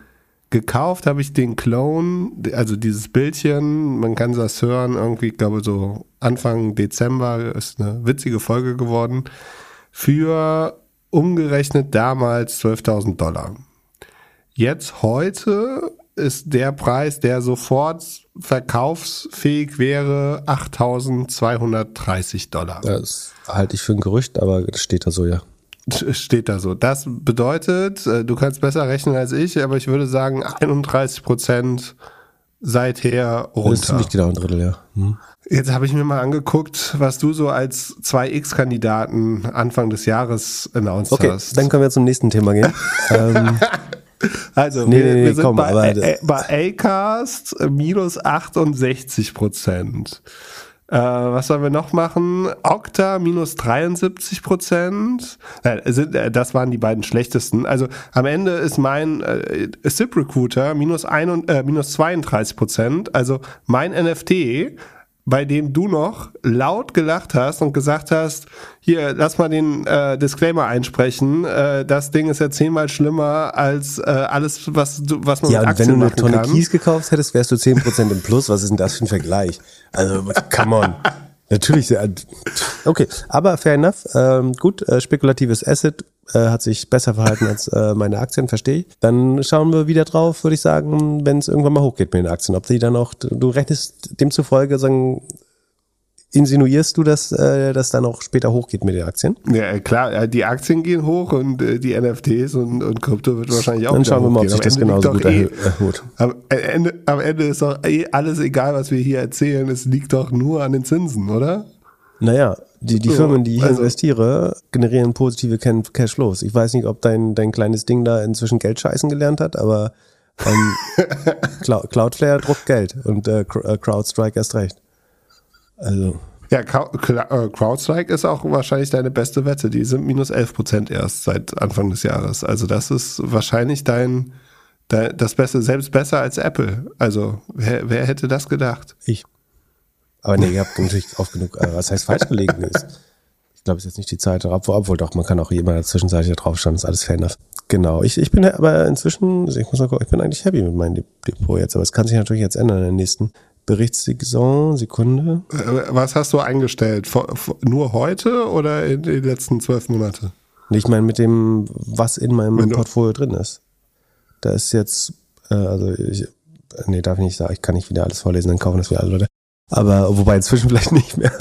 gekauft habe ich den Clone, also dieses Bildchen. Man kann das hören, irgendwie, ich glaube so Anfang Dezember ist eine witzige Folge geworden. Für umgerechnet damals 12.000 Dollar. Jetzt heute ist der Preis, der sofort verkaufsfähig wäre, 8.230 Dollar. Das halte ich für ein Gerücht, aber das steht da so, ja. *laughs* Steht da so. Das bedeutet, äh, du kannst besser rechnen als ich, aber ich würde sagen 31 Prozent seither runter. Das ist nicht genau ein Drittel, ja. Hm. Jetzt habe ich mir mal angeguckt, was du so als 2X-Kandidaten Anfang des Jahres announced okay, hast. dann können wir zum nächsten Thema gehen. *laughs* ähm, also, Nee, wir, nee, wir sind komm, bei, aber- äh, bei Acast minus 68 Prozent. Äh, was sollen wir noch machen? Okta minus 73 Prozent. Äh, äh, das waren die beiden schlechtesten. Also am Ende ist mein äh, ZipRecruiter minus, ein, äh, minus 32 Prozent. Also mein NFT, bei dem du noch laut gelacht hast und gesagt hast, hier, lass mal den äh, Disclaimer einsprechen. Äh, das Ding ist ja zehnmal schlimmer als äh, alles, was, du, was man ja, mit und wenn Aktien du eine Tonne kann. Kies gekauft hättest, wärst du 10% im Plus. Was ist denn das für ein Vergleich? Also, *laughs* come on. Natürlich. Okay, aber fair enough. Ähm, gut, äh, spekulatives Asset äh, hat sich besser verhalten als äh, meine Aktien, verstehe ich. Dann schauen wir wieder drauf, würde ich sagen, wenn es irgendwann mal hochgeht mit den Aktien. Ob die dann auch, du rechnest demzufolge, sagen, insinuierst du, dass äh, das dann auch später hochgeht mit den Aktien? Ja, klar, äh, die Aktien gehen hoch und äh, die NFTs und, und Krypto wird wahrscheinlich auch Dann schauen wir mal, ob sich das genauso gut erhö- erhöht. Am Ende, am Ende ist doch eh alles egal, was wir hier erzählen. Es liegt doch nur an den Zinsen, oder? Naja, die, die So, Firmen, die ich also- investiere, generieren positive Cashflows. Ich weiß nicht, ob dein, dein kleines Ding da inzwischen Geld scheißen gelernt hat, aber ähm, *laughs* Clou- Cloudflare druckt Geld und äh, äh, CrowdStrike erst recht. Also, Ja, äh, CrowdStrike ist auch wahrscheinlich deine beste Wette. Die sind minus 11 Prozent erst seit Anfang des Jahres. Also das ist wahrscheinlich dein, dein das Beste, selbst besser als Apple. Also wer, wer hätte das gedacht? ich. Aber nee, ihr habt natürlich oft genug, äh, was heißt falsch gelegen ist. Ich glaube, es ist jetzt nicht die Zeit, obwohl, obwohl doch, man kann auch immer dazwischenzeitlich da drauf schauen, ist alles fair enough. Genau, ich, ich bin aber inzwischen, ich muss mal gucken, ich bin eigentlich happy mit meinem Dep- Depot jetzt, aber es kann sich natürlich jetzt ändern in der nächsten Berichtssaison, Sekunde. Äh, Was hast du eingestellt? Nur heute oder in den letzten zwölf Monate? Nee, Ich meine mit dem, was in meinem Wenn Portfolio drin ist. Da ist jetzt, äh, also ich, nee, darf ich nicht sagen, ich kann nicht wieder alles vorlesen, dann kaufen das wieder alle Leute. Aber wobei inzwischen *laughs* vielleicht nicht mehr.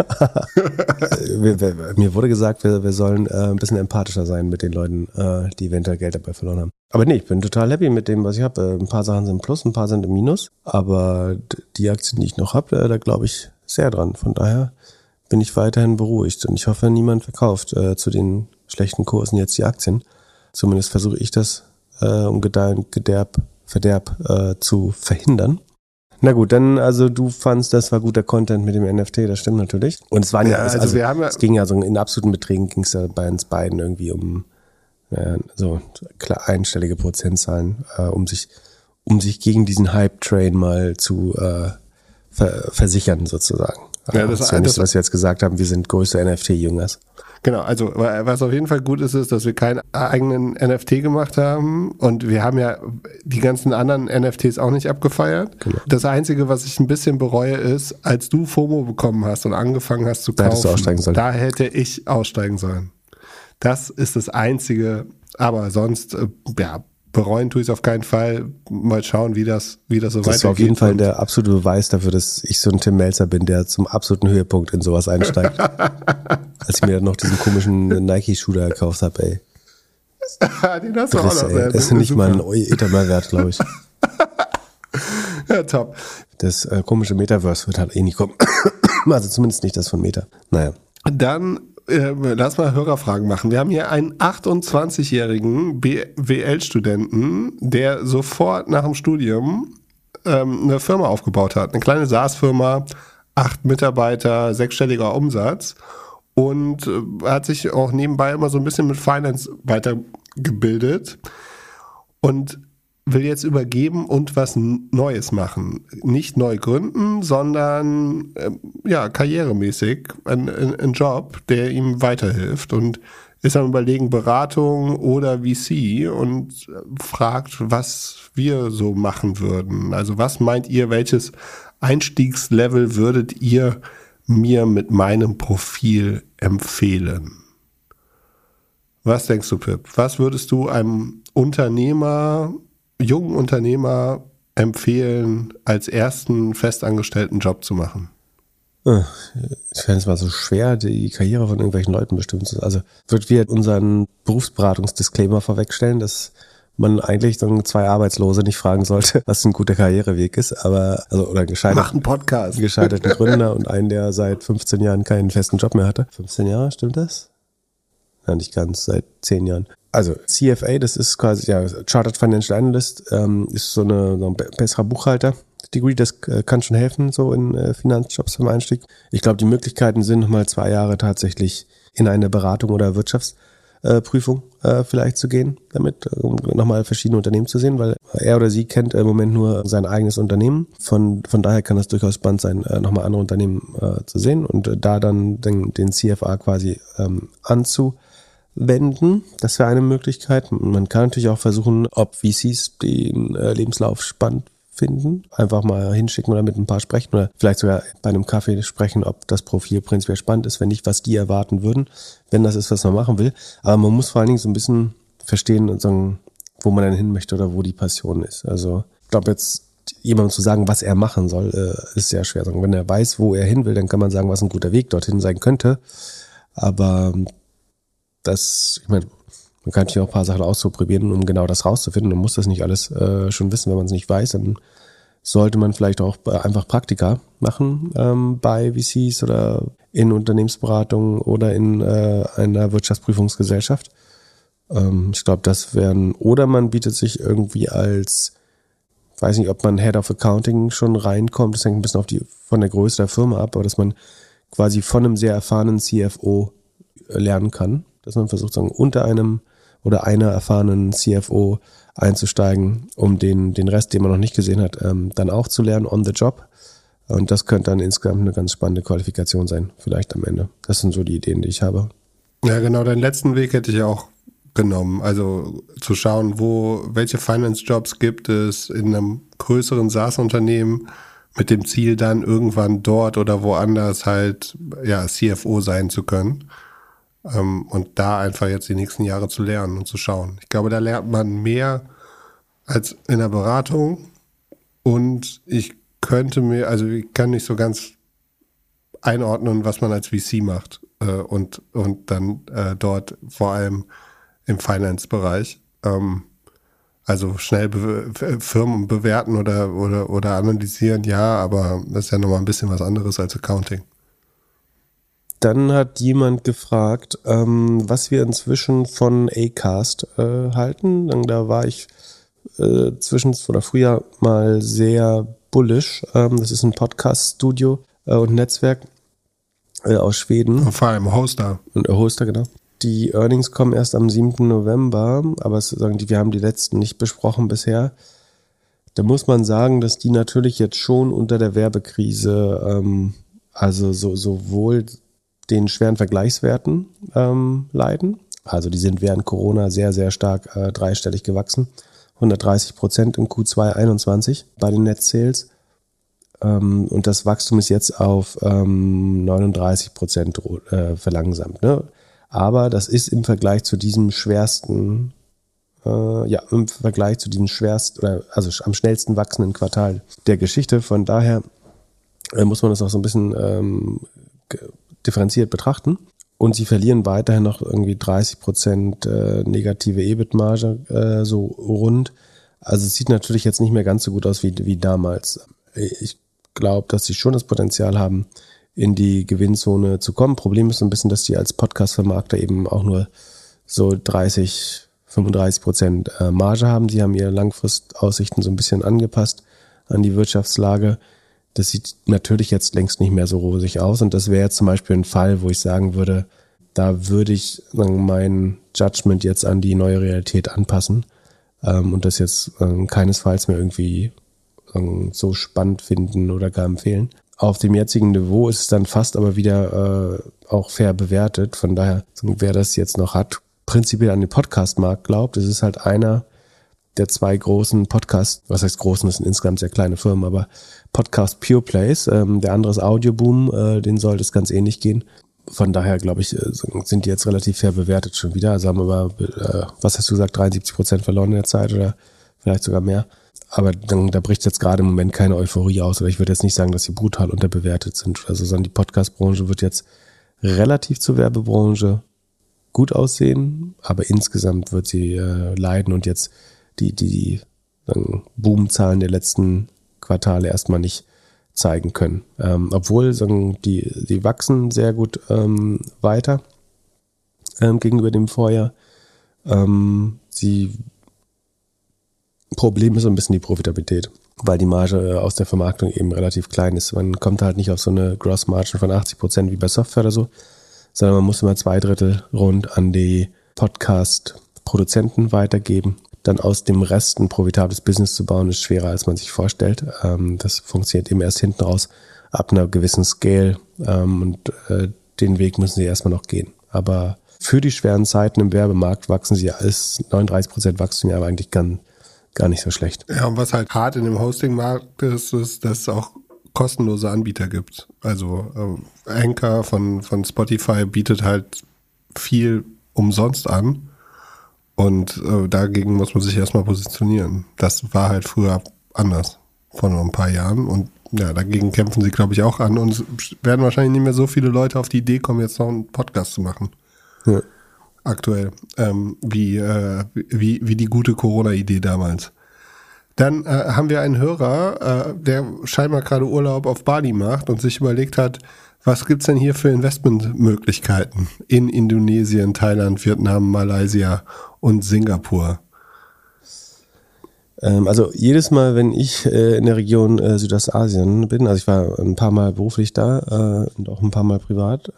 wir, mir wurde gesagt, wir, wir sollen äh, ein bisschen empathischer sein mit den Leuten, äh, die eventuell Geld dabei verloren haben. Aber nee, ich bin total happy mit dem, was ich habe. Äh, ein paar Sachen sind im Plus, ein paar sind im Minus. Aber die Aktien, die ich noch habe, äh, da glaube ich sehr dran. Von daher bin ich weiterhin beruhigt und ich hoffe, niemand verkauft äh, zu den schlechten Kursen jetzt die Aktien. Zumindest versuche ich das, äh, um Gedeih- Gederb, Verderb äh, zu verhindern. Na gut, dann, also du fandst, das war guter Content mit dem NFT, das stimmt natürlich. Und es waren ja, Ja, also, also wir haben ja- es ging ja so in absoluten Beträgen ging es ja bei uns beiden irgendwie um ja, so klar einstellige Prozentzahlen, äh, um sich, um sich gegen diesen Hype-Train mal zu äh, ver versichern sozusagen. Ja, das- das ist ja nicht das- was wir jetzt gesagt haben, wir sind größte NFT-Jüngers. Genau, also wa- was auf jeden Fall gut ist, ist, dass wir keinen eigenen NFT gemacht haben und wir haben ja die ganzen anderen NFTs auch nicht abgefeiert. Genau. Das Einzige, was ich ein bisschen bereue, ist, als du FOMO bekommen hast und angefangen hast zu Da kaufen, sollen. da hätte ich aussteigen sollen. Das ist das Einzige, aber sonst, äh, ja, bereuen tue ich es auf keinen Fall. Mal schauen, wie das, wie das so Das weitergeht. war auf jeden Fall der absolute Beweis dafür, dass ich so ein Tim Melzer bin, der zum absoluten Höhepunkt in sowas einsteigt. *laughs* Als ich mir dann noch diesen komischen Nike-Schuh da gekauft habe, ey. Den hast du auch noch. ey. Das ist nicht mal ein Ether mehr wert, glaube ich. *laughs* Ja, top. Das äh, komische Metaverse wird halt eh nicht kommen. *coughs* also zumindest nicht das von Meta. Naja. Dann äh, lass mal Hörerfragen machen. Wir haben hier einen 28-jährigen BWL-Studenten, der sofort nach dem Studium ähm, eine Firma aufgebaut hat. Eine kleine SaaS-Firma, acht Mitarbeiter, sechsstelliger Umsatz und äh, hat sich auch nebenbei immer so ein bisschen mit Finance weitergebildet. Und will jetzt übergeben und was Neues machen. Nicht neu gründen, sondern äh, ja, karrieremäßig ein, ein, ein Job, der ihm weiterhilft und ist am überlegen Beratung oder VC und fragt, was wir so machen würden. Also was meint ihr, welches Einstiegslevel würdet ihr mir mit meinem Profil empfehlen? Was denkst du, Pip? Was würdest du einem Unternehmer, jungen Unternehmer empfehlen, als ersten festangestellten Job zu machen? Ich fände es mal so schwer, die Karriere von irgendwelchen Leuten bestimmen zu. Also wird wir unseren Berufsberatungsdisclaimer vorwegstellen, dass man eigentlich dann zwei Arbeitslose nicht fragen sollte, *laughs* was ein guter Karriereweg ist, aber also oder gescheitert, Mach einen Podcast. gescheiterten *laughs* Gründer und einen, der seit 15 Jahren keinen festen Job mehr hatte. 15 Jahre, stimmt das? Ja, nicht ganz, seit 10 Jahren. Also CFA, das ist quasi ja Chartered Financial Analyst, ähm, ist so, eine, so ein besserer Buchhalter. Degree, das äh, kann schon helfen, so in äh, Finanzjobs zum Einstieg. Ich glaube, die Möglichkeiten sind nochmal zwei Jahre tatsächlich in eine Beratung oder Wirtschaftsprüfung äh, vielleicht zu gehen, damit, um nochmal verschiedene Unternehmen zu sehen, weil er oder sie kennt im Moment nur sein eigenes Unternehmen. Von, von daher kann das durchaus spannend sein, nochmal andere Unternehmen zu sehen und da dann den, den CFA quasi ähm, anzuwenden. Das wäre eine Möglichkeit. Man kann natürlich auch versuchen, ob VCs den äh, Lebenslauf spannend finden, einfach mal hinschicken oder mit ein paar sprechen oder vielleicht sogar bei einem Kaffee sprechen, ob das Profil prinzipiell spannend ist, wenn nicht, was die erwarten würden, wenn das ist, was man machen will. Aber man muss vor allen Dingen so ein bisschen verstehen und sagen, wo man dann hin möchte oder wo die Passion ist. Also ich glaube jetzt jemandem zu sagen, was er machen soll, äh, ist sehr schwer. Wenn er weiß, wo er hin will, dann kann man sagen, was ein guter Weg dorthin sein könnte. Aber das, ich meine, man kann natürlich auch ein paar Sachen ausprobieren, um genau das rauszufinden. Man muss das nicht alles äh, schon wissen, wenn man es nicht weiß. Dann sollte man vielleicht auch einfach Praktika machen ähm, bei VCs oder in Unternehmensberatungen oder in äh, einer Wirtschaftsprüfungsgesellschaft. Ähm, ich glaube, das wären, oder man bietet sich irgendwie als, weiß nicht, ob man Head of Accounting schon reinkommt, das hängt ein bisschen auf die, von der Größe der Firma ab, aber dass man quasi von einem sehr erfahrenen CFO lernen kann, dass man versucht, sagen, unter einem oder einer erfahrenen CFO einzusteigen, um den, den Rest, den man noch nicht gesehen hat, ähm, dann auch zu lernen on the job. Und das könnte dann insgesamt eine ganz spannende Qualifikation sein, vielleicht am Ende. Das sind so die Ideen, die ich habe. Ja, genau, den letzten Weg hätte ich auch genommen. Also zu schauen, wo, welche Finance-Jobs gibt es in einem größeren SaaS-Unternehmen mit dem Ziel dann irgendwann dort oder woanders halt ja CFO sein zu können. Ähm, und da einfach jetzt die nächsten Jahre zu lernen und zu schauen. Ich glaube, da lernt man mehr als in der Beratung. Und ich könnte mir, also ich kann nicht so ganz einordnen, was man als VC macht äh, und, und dann äh, dort vor allem im Finance-Bereich. Ähm, also schnell be Firmen bewerten oder, oder, oder analysieren, ja, aber das ist ja nochmal ein bisschen was anderes als Accounting. Dann hat jemand gefragt, ähm, was wir inzwischen von Acast äh, halten. Dann, da war ich äh, zwischen oder früher mal sehr bullish. Ähm, das ist ein Podcast-Studio äh, und Netzwerk äh, aus Schweden. Und vor allem Hoster. Und Hoster, genau. Die Earnings kommen erst am 7. November, aber sagen die, wir haben die letzten nicht besprochen bisher. Da muss man sagen, dass die natürlich jetzt schon unter der Werbekrise, ähm, also so, sowohl den schweren Vergleichswerten ähm, leiden. Also die sind während Corona sehr, sehr stark äh, dreistellig gewachsen. 130 Prozent im Q2 21 bei den Net. Ähm, und das Wachstum ist jetzt auf ähm, 39 Prozent äh, verlangsamt. Ne? Aber das ist im Vergleich zu diesem schwersten, äh, ja, im Vergleich zu diesem schwersten, also am schnellsten wachsenden Quartal der Geschichte. Von daher äh, muss man das auch so ein bisschen ähm, differenziert betrachten. Und sie verlieren weiterhin noch irgendwie 30 Prozent äh, negative EBIT-Marge äh, so rund. Also es sieht natürlich jetzt nicht mehr ganz so gut aus wie, wie damals. Ich glaube, dass sie schon das Potenzial haben, in die Gewinnzone zu kommen. Problem ist so ein bisschen, dass die als Podcast-Vermarkter eben auch nur so 30, 35 Prozent äh, Marge haben. Sie haben ihre Langfristaussichten so ein bisschen angepasst an die Wirtschaftslage. Das sieht natürlich jetzt längst nicht mehr so rosig aus. Und das wäre jetzt zum Beispiel ein Fall, wo ich sagen würde, da würde ich sagen, mein Judgment jetzt an die neue Realität anpassen. ähm, und das jetzt ähm, keinesfalls mehr irgendwie ähm, so spannend finden oder gar empfehlen. Auf dem jetzigen Niveau ist es dann fast aber wieder äh, auch fair bewertet. Von daher, wer das jetzt noch hat, prinzipiell an den Podcast-Markt glaubt, es ist halt einer der zwei großen Podcast, was heißt großen, das sind insgesamt sehr kleine Firmen, aber Podcast Pure Plays, ähm, der andere ist Audioboom, äh, den sollte es ganz ähnlich gehen. Von daher, glaube ich, äh, sind die jetzt relativ fair bewertet schon wieder. Also haben wir äh, was hast du gesagt, 73 Prozent verloren in der Zeit oder vielleicht sogar mehr. Aber dann, da bricht jetzt gerade im Moment keine Euphorie aus. Oder ich würde jetzt nicht sagen, dass sie brutal unterbewertet sind. Also, sondern die Podcast-Branche wird jetzt relativ zur Werbebranche gut aussehen, aber insgesamt wird sie äh, leiden und jetzt die, die, die Boomzahlen der letzten Quartale erstmal nicht zeigen können. Ähm, obwohl sagen, die, die wachsen sehr gut ähm, weiter ähm, gegenüber dem Vorjahr. Ähm, sie Problem ist so ein bisschen die Profitabilität, weil die Marge äh, aus der Vermarktung eben relativ klein ist. Man kommt halt nicht auf so eine Gross Margin von 80 Prozent wie bei Software oder so, sondern man muss immer zwei Drittel rund an die Podcast-Produzenten weitergeben dann aus dem Rest ein profitables Business zu bauen, ist schwerer, als man sich vorstellt. Ähm, das funktioniert eben erst hinten raus ab einer gewissen Scale ähm, und äh, den Weg müssen sie erstmal noch gehen. Aber für die schweren Zeiten im Werbemarkt wachsen sie als 39 Prozent Wachstum ja aber eigentlich gar, gar nicht so schlecht. Ja, und was halt hart in dem Hosting-Markt ist, ist, dass es auch kostenlose Anbieter gibt. Also äh, Anchor von, von Spotify bietet halt viel umsonst an und äh, dagegen muss man sich erstmal positionieren. Das war halt früher anders, vor nur ein paar Jahren. Und ja, dagegen kämpfen sie, glaube ich, auch an. Und es werden wahrscheinlich nicht mehr so viele Leute auf die Idee kommen, jetzt noch einen Podcast zu machen. Ja. Aktuell. Ähm, wie, äh, wie, wie die gute Corona-Idee damals. Dann äh, haben wir einen Hörer, äh, der scheinbar gerade Urlaub auf Bali macht und sich überlegt hat, was gibt's denn hier für Investmentmöglichkeiten in Indonesien, Thailand, Vietnam, Malaysia und Singapur? Ähm, also jedes Mal, wenn ich äh, in der Region äh, Südostasien bin, also ich war ein paar Mal beruflich da äh, und auch ein paar Mal privat,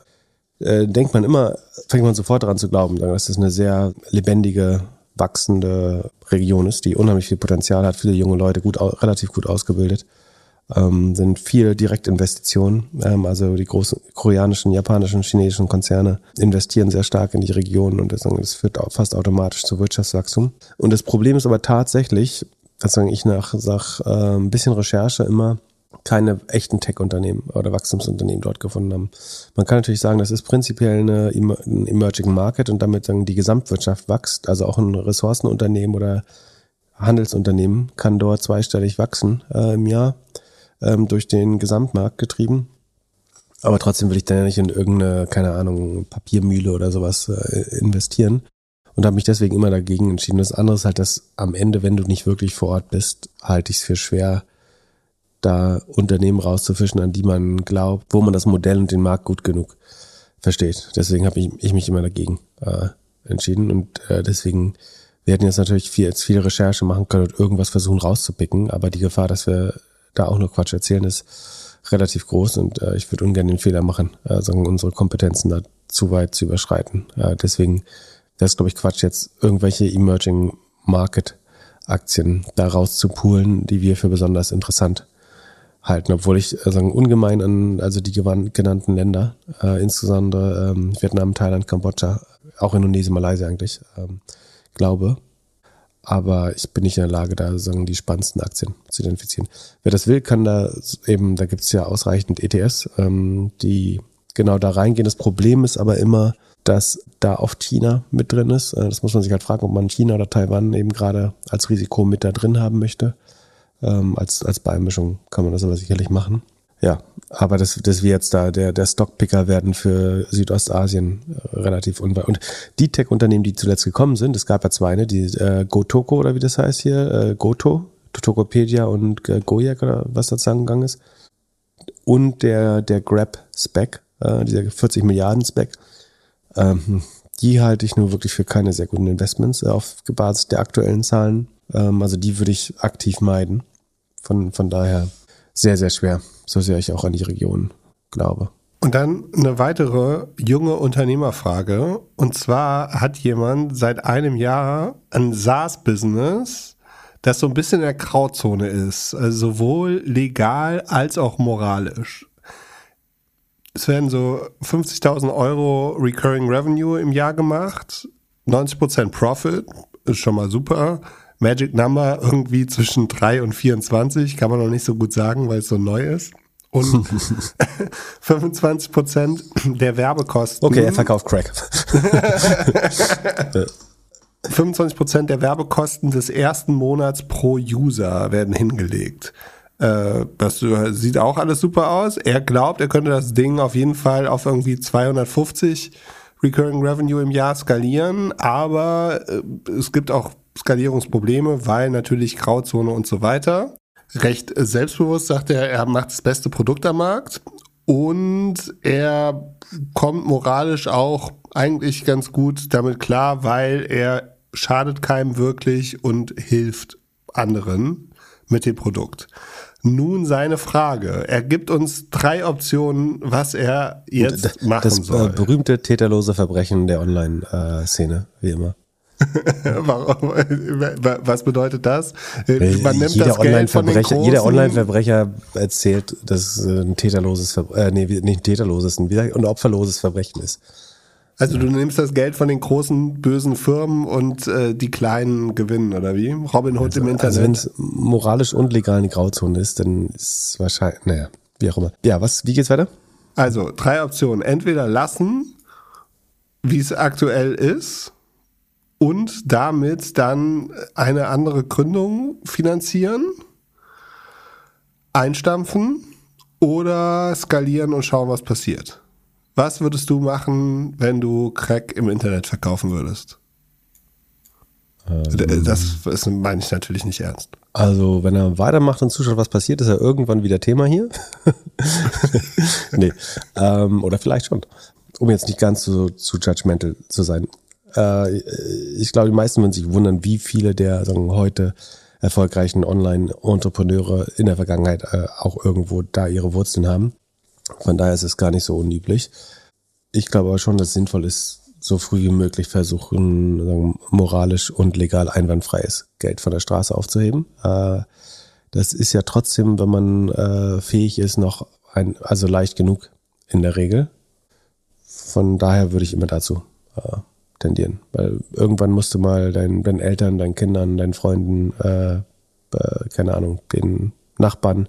denkt man immer, fängt man sofort daran zu glauben, dass das eine sehr lebendige, wachsende Region ist, die unheimlich viel Potenzial hat, viele junge Leute gut, relativ gut ausgebildet ähm, sind viele Direktinvestitionen. Ähm, also die großen koreanischen, japanischen, chinesischen Konzerne investieren sehr stark in die Region und das, das führt auch fast automatisch zu Wirtschaftswachstum. Und das Problem ist aber tatsächlich, dass ich nach, nach äh, ein bisschen Recherche immer keine echten Tech-Unternehmen oder Wachstumsunternehmen dort gefunden haben. Man kann natürlich sagen, das ist prinzipiell eine, ein Emerging Market und damit sagen, die Gesamtwirtschaft wächst, also auch ein Ressourcenunternehmen oder Handelsunternehmen kann dort zweistellig wachsen äh, im Jahr ähm, durch den Gesamtmarkt getrieben. Aber trotzdem will ich da ja nicht in irgendeine, keine Ahnung, Papiermühle oder sowas äh, investieren. Und habe mich deswegen immer dagegen entschieden. Das andere ist halt, dass am Ende, wenn du nicht wirklich vor Ort bist, halte ich es für schwer, da Unternehmen rauszufischen, an die man glaubt, wo man das Modell und den Markt gut genug versteht. Deswegen habe ich, ich mich immer dagegen äh, entschieden. Und äh, deswegen, wir hätten jetzt natürlich viel, jetzt viel Recherche machen können und irgendwas versuchen rauszupicken, aber die Gefahr, dass wir da auch nur Quatsch erzählen, ist relativ groß und äh, ich würde ungern den Fehler machen, äh, sagen unsere Kompetenzen da zu weit zu überschreiten. Äh, deswegen wäre es, glaube ich, Quatsch, jetzt irgendwelche Emerging Market Aktien da rauszupulen, die wir für besonders interessant halten, obwohl ich äh, sagen ungemein an also die genannten Länder, äh, insbesondere ähm, Vietnam, Thailand, Kambodscha, auch Indonesien, Malaysia eigentlich, ähm, glaube, aber ich bin nicht in der Lage, da sagen die spannendsten Aktien zu identifizieren. Wer das will, kann da eben, da gibt es ja ausreichend ETS, ähm, die genau da reingehen. Das Problem ist aber immer, dass da oft China mit drin ist. Äh, das muss man sich halt fragen, ob man China oder Taiwan eben gerade als Risiko mit da drin haben möchte. Ähm, als, als Beimischung kann man das aber sicherlich machen. Ja, aber das, das wir jetzt da der, der Stockpicker werden für Südostasien äh, relativ unwahr. Und die Tech-Unternehmen, die zuletzt gekommen sind, es gab ja zwei, ne, die äh, Gotoko oder wie das heißt hier, äh, Goto, Tokopedia und äh, Gojek oder was da zusammengegangen ist. Und der, der Grab-Spec, äh, dieser 40 Milliarden Spec. Ähm, die halte ich nur wirklich für keine sehr guten Investments äh, auf Basis der aktuellen Zahlen. Ähm, also die würde ich aktiv meiden. Von, von daher sehr, sehr schwer so sehr ich auch an die Region glaube. Und dann eine weitere junge Unternehmerfrage. Und zwar hat jemand seit einem Jahr ein SaaS-Business, das so ein bisschen in der Grauzone ist. Also sowohl legal als auch moralisch. Es werden so 50.000 Euro Recurring Revenue im Jahr gemacht, 90% Profit, ist schon mal super. Magic Number irgendwie zwischen 3 und 24, kann man noch nicht so gut sagen, weil es so neu ist. Und *laughs* 25% der Werbekosten. Okay, er verkauft Crack. *laughs* 25% der Werbekosten des ersten Monats pro User werden hingelegt. Äh, das sieht auch alles super aus. Er glaubt, er könnte das Ding auf jeden Fall auf irgendwie 250 Recurring Revenue im Jahr skalieren, aber äh, es gibt auch Skalierungsprobleme, weil natürlich Grauzone und so weiter. Recht selbstbewusst sagt er, er macht das beste Produkt am Markt und er kommt moralisch auch eigentlich ganz gut damit klar, weil er schadet keinem wirklich und hilft anderen mit dem Produkt. Nun seine Frage. Er gibt uns drei Optionen, was er jetzt das, machen das, soll. Das berühmte täterlose Verbrechen der Online-Szene, wie immer. *laughs* Was bedeutet das? Man nimmt jeder das Geld von den großen Jeder Online-Verbrecher erzählt, dass es ein täterloses, Verbrechen, äh, nee, nicht ein täterloses, ein, opferloses Verbrechen ist. Also du nimmst das Geld von den großen bösen Firmen und äh, die kleinen gewinnen, oder wie? Robin Hood also, im Internet. Also wenn es moralisch und legal eine Grauzone ist, dann ist es wahrscheinlich, naja, wie auch immer. Ja, was, wie geht's weiter? Also, drei Optionen. Entweder lassen, wie es aktuell ist, und damit dann eine andere Gründung finanzieren, einstampfen oder skalieren und schauen, was passiert. Was würdest du machen, wenn du Crack im Internet verkaufen würdest? Ähm, das ist, meine ich natürlich nicht ernst. Also, wenn er weitermacht und zuschaut, was passiert, ist er irgendwann wieder Thema hier. *laughs* nee. Ähm, oder vielleicht schon. Um jetzt nicht ganz so zu judgmental zu sein. Äh, ich glaube, die meisten würden sich wundern, wie viele der sagen, heute erfolgreichen Online-Entrepreneure in der Vergangenheit äh, auch irgendwo da ihre Wurzeln haben. Von daher ist es gar nicht so unüblich. Ich glaube aber schon, dass es sinnvoll ist, so früh wie möglich versuchen, sagen, moralisch und legal einwandfreies Geld von der Straße aufzuheben. Äh, das ist ja trotzdem, wenn man äh, fähig ist, noch ein, also leicht genug in der Regel. Von daher würde ich immer dazu äh, tendieren. Weil irgendwann musst du mal deinen, deinen Eltern, deinen Kindern, deinen Freunden, äh, äh, keine Ahnung, den Nachbarn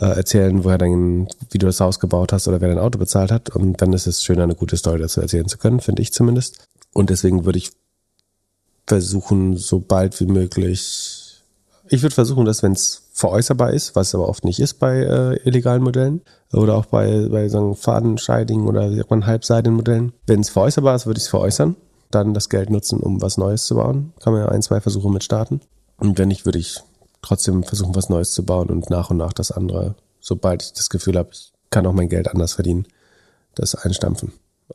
äh, erzählen, woher dein, wie du das Haus gebaut hast oder wer dein Auto bezahlt hat. Und dann ist es schön, eine gute Story dazu erzählen zu können, finde ich zumindest. Und deswegen würde ich versuchen, so bald wie möglich, ich würde versuchen, dass wenn es veräußerbar ist, was aber oft nicht ist bei äh, illegalen Modellen oder auch bei, bei so Fadenscheiding oder wie man, halbseitigen. Wenn es veräußerbar ist, würde ich es veräußern, dann das Geld nutzen, um was Neues zu bauen. Kann man ja ein, zwei Versuche mit starten. Und wenn nicht, würde ich trotzdem versuchen, was Neues zu bauen und nach und nach das andere, sobald ich das Gefühl habe, ich kann auch mein Geld anders verdienen, das einstampfen.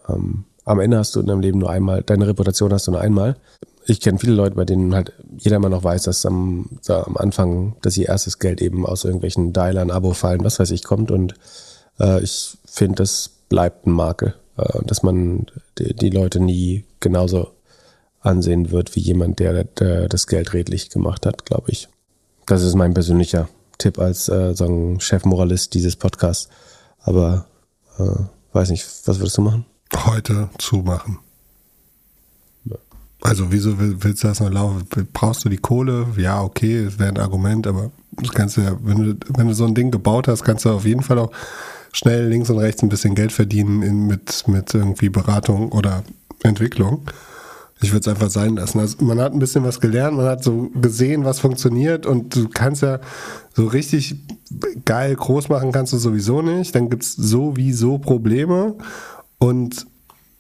Ähm, am Ende hast du in deinem Leben nur einmal, deine Reputation hast du nur einmal. Ich kenne viele Leute, bei denen halt jeder immer noch weiß, dass am, da am Anfang, dass ihr erstes Geld eben aus irgendwelchen Dialern, Abo-Fallen, was weiß ich, kommt. Und äh, ich finde, das bleibt ein Makel, äh, dass man die, die Leute nie genauso ansehen wird wie jemand, der, der das Geld redlich gemacht hat, glaube ich. Das ist mein persönlicher Tipp als äh, sagen Chefmoralist dieses Podcasts. Aber äh, weiß nicht, was würdest du machen? Heute zumachen. Also wieso willst du das noch laufen? Brauchst du die Kohle? Ja, okay, das wäre ein Argument, aber das kannst du ja, wenn du, wenn du so ein Ding gebaut hast, kannst du auf jeden Fall auch schnell links und rechts ein bisschen Geld verdienen in, mit, mit irgendwie Beratung oder Entwicklung. Ich würde es einfach sein lassen. Also man hat ein bisschen was gelernt, man hat so gesehen, was funktioniert und du kannst ja so richtig geil groß machen kannst du sowieso nicht. Dann gibt es sowieso Probleme und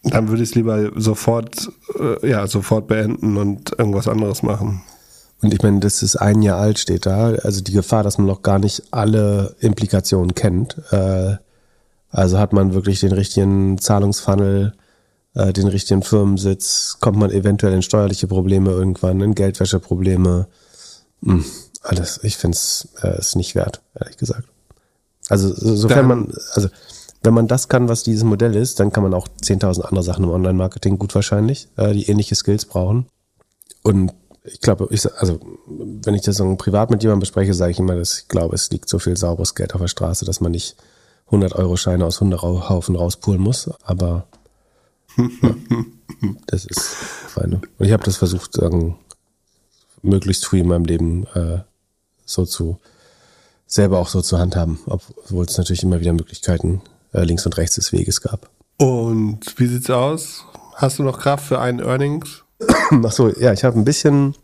dann würde ich es lieber sofort, äh, ja, sofort beenden und irgendwas anderes machen. Und ich meine, das ist ein Jahr alt, steht da. Also die Gefahr, dass man noch gar nicht alle Implikationen kennt. Äh, also hat man wirklich den richtigen Zahlungsfunnel äh, den richtigen Firmensitz, kommt man eventuell in steuerliche Probleme irgendwann, in Geldwäscheprobleme. Hm, alles, ich finde es äh, ist nicht wert, ehrlich gesagt. Also so, sofern man, also wenn man das kann, was dieses Modell ist, dann kann man auch 10.000 andere Sachen im Online-Marketing gut wahrscheinlich, äh, die ähnliche Skills brauchen. Und ich glaube, ich, also wenn ich das so privat mit jemandem bespreche, sage ich immer, dass ich glaube, es liegt so viel sauberes Geld auf der Straße, dass man nicht 100 Euro Scheine aus Hundehaufen rauspulen muss. Aber ja, *laughs* das ist meine. Und ich habe das versucht, sagen, möglichst früh in meinem Leben äh, so zu selber auch so zu handhaben, obwohl es natürlich immer wieder Möglichkeiten äh, links und rechts des Weges gab. Und wie sieht's aus? Hast du noch Kraft für einen Earnings? *clears throat* Ach so, ja, ich habe ein bisschen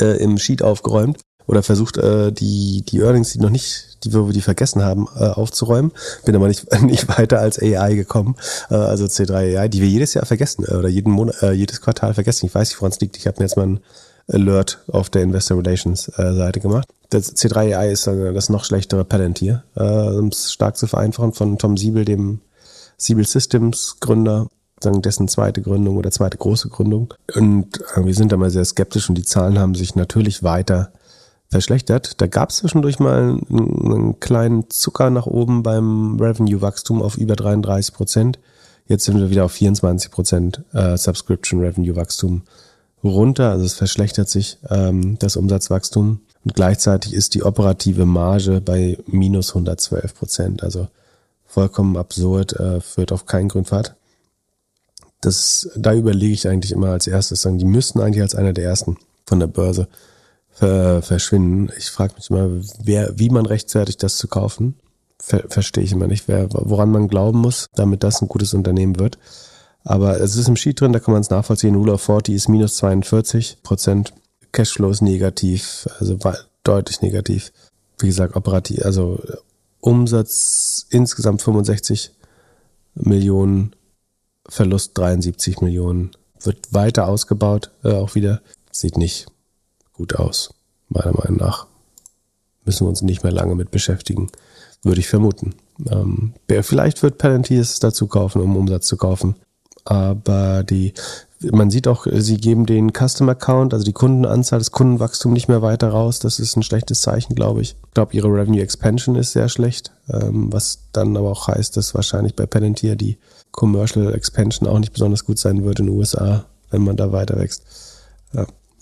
äh, im Sheet aufgeräumt oder versucht, äh, die, die Earnings, die noch nicht, die wir die vergessen haben, äh, aufzuräumen. Bin aber nicht, *laughs* nicht weiter als AI gekommen, äh, also C3 AI, die wir jedes Jahr vergessen äh, oder jeden Monat, äh, jedes Quartal vergessen. Ich weiß nicht, woran es liegt. Ich habe mir jetzt mal ein Alert auf der Investor Relations äh, Seite gemacht. Das C3 AI ist äh, das noch schlechtere Palantir, äh, um es stark zu vereinfachen, von Tom Siebel, dem Siebel Systems Gründer, sagen dessen zweite Gründung oder zweite große Gründung. Und äh, wir sind da mal sehr skeptisch und die Zahlen haben sich natürlich weiter verschlechtert. Da gab es zwischendurch mal einen, einen, kleinen Zucker nach oben beim Revenue-Wachstum auf über 33 Prozent. Jetzt sind wir wieder auf 24 Prozent äh, Subscription Revenue-Wachstum runter. Also es verschlechtert sich ähm, das Umsatzwachstum. Und gleichzeitig ist die operative Marge bei minus 112 Prozent. Also vollkommen absurd, äh, führt auf keinen Grünpfad. Das, da überlege ich eigentlich immer als erstes, sagen, die müssten eigentlich als einer der ersten von der Börse ver verschwinden. Ich frage mich immer, wer, wie man rechtfertigt, das zu kaufen. Ver Verstehe ich immer nicht, wer, woran man glauben muss, damit das ein gutes Unternehmen wird. Aber es ist im Sheet drin, da kann man es nachvollziehen. Rule of 40 ist minus 42 Prozent. Cashflow ist negativ, also deutlich negativ. Wie gesagt, operativ, also Umsatz insgesamt 65 Millionen, Verlust 73 Millionen. Wird weiter ausgebaut, äh, auch wieder. Sieht nicht gut aus, meiner Meinung nach. Müssen wir uns nicht mehr lange mit beschäftigen, würde ich vermuten. Ähm, vielleicht wird Palantir es dazu kaufen, um Umsatz zu kaufen. Aber die, man sieht auch, sie geben den Customer Count, also die Kundenanzahl, das Kundenwachstum nicht mehr weiter raus. Das ist ein schlechtes Zeichen, glaube ich. Ich glaube, ihre Revenue Expansion ist sehr schlecht, ähm, was dann aber auch heißt, dass wahrscheinlich bei Palantir die Commercial Expansion auch nicht besonders gut sein wird in den USA, wenn man da weiter wächst.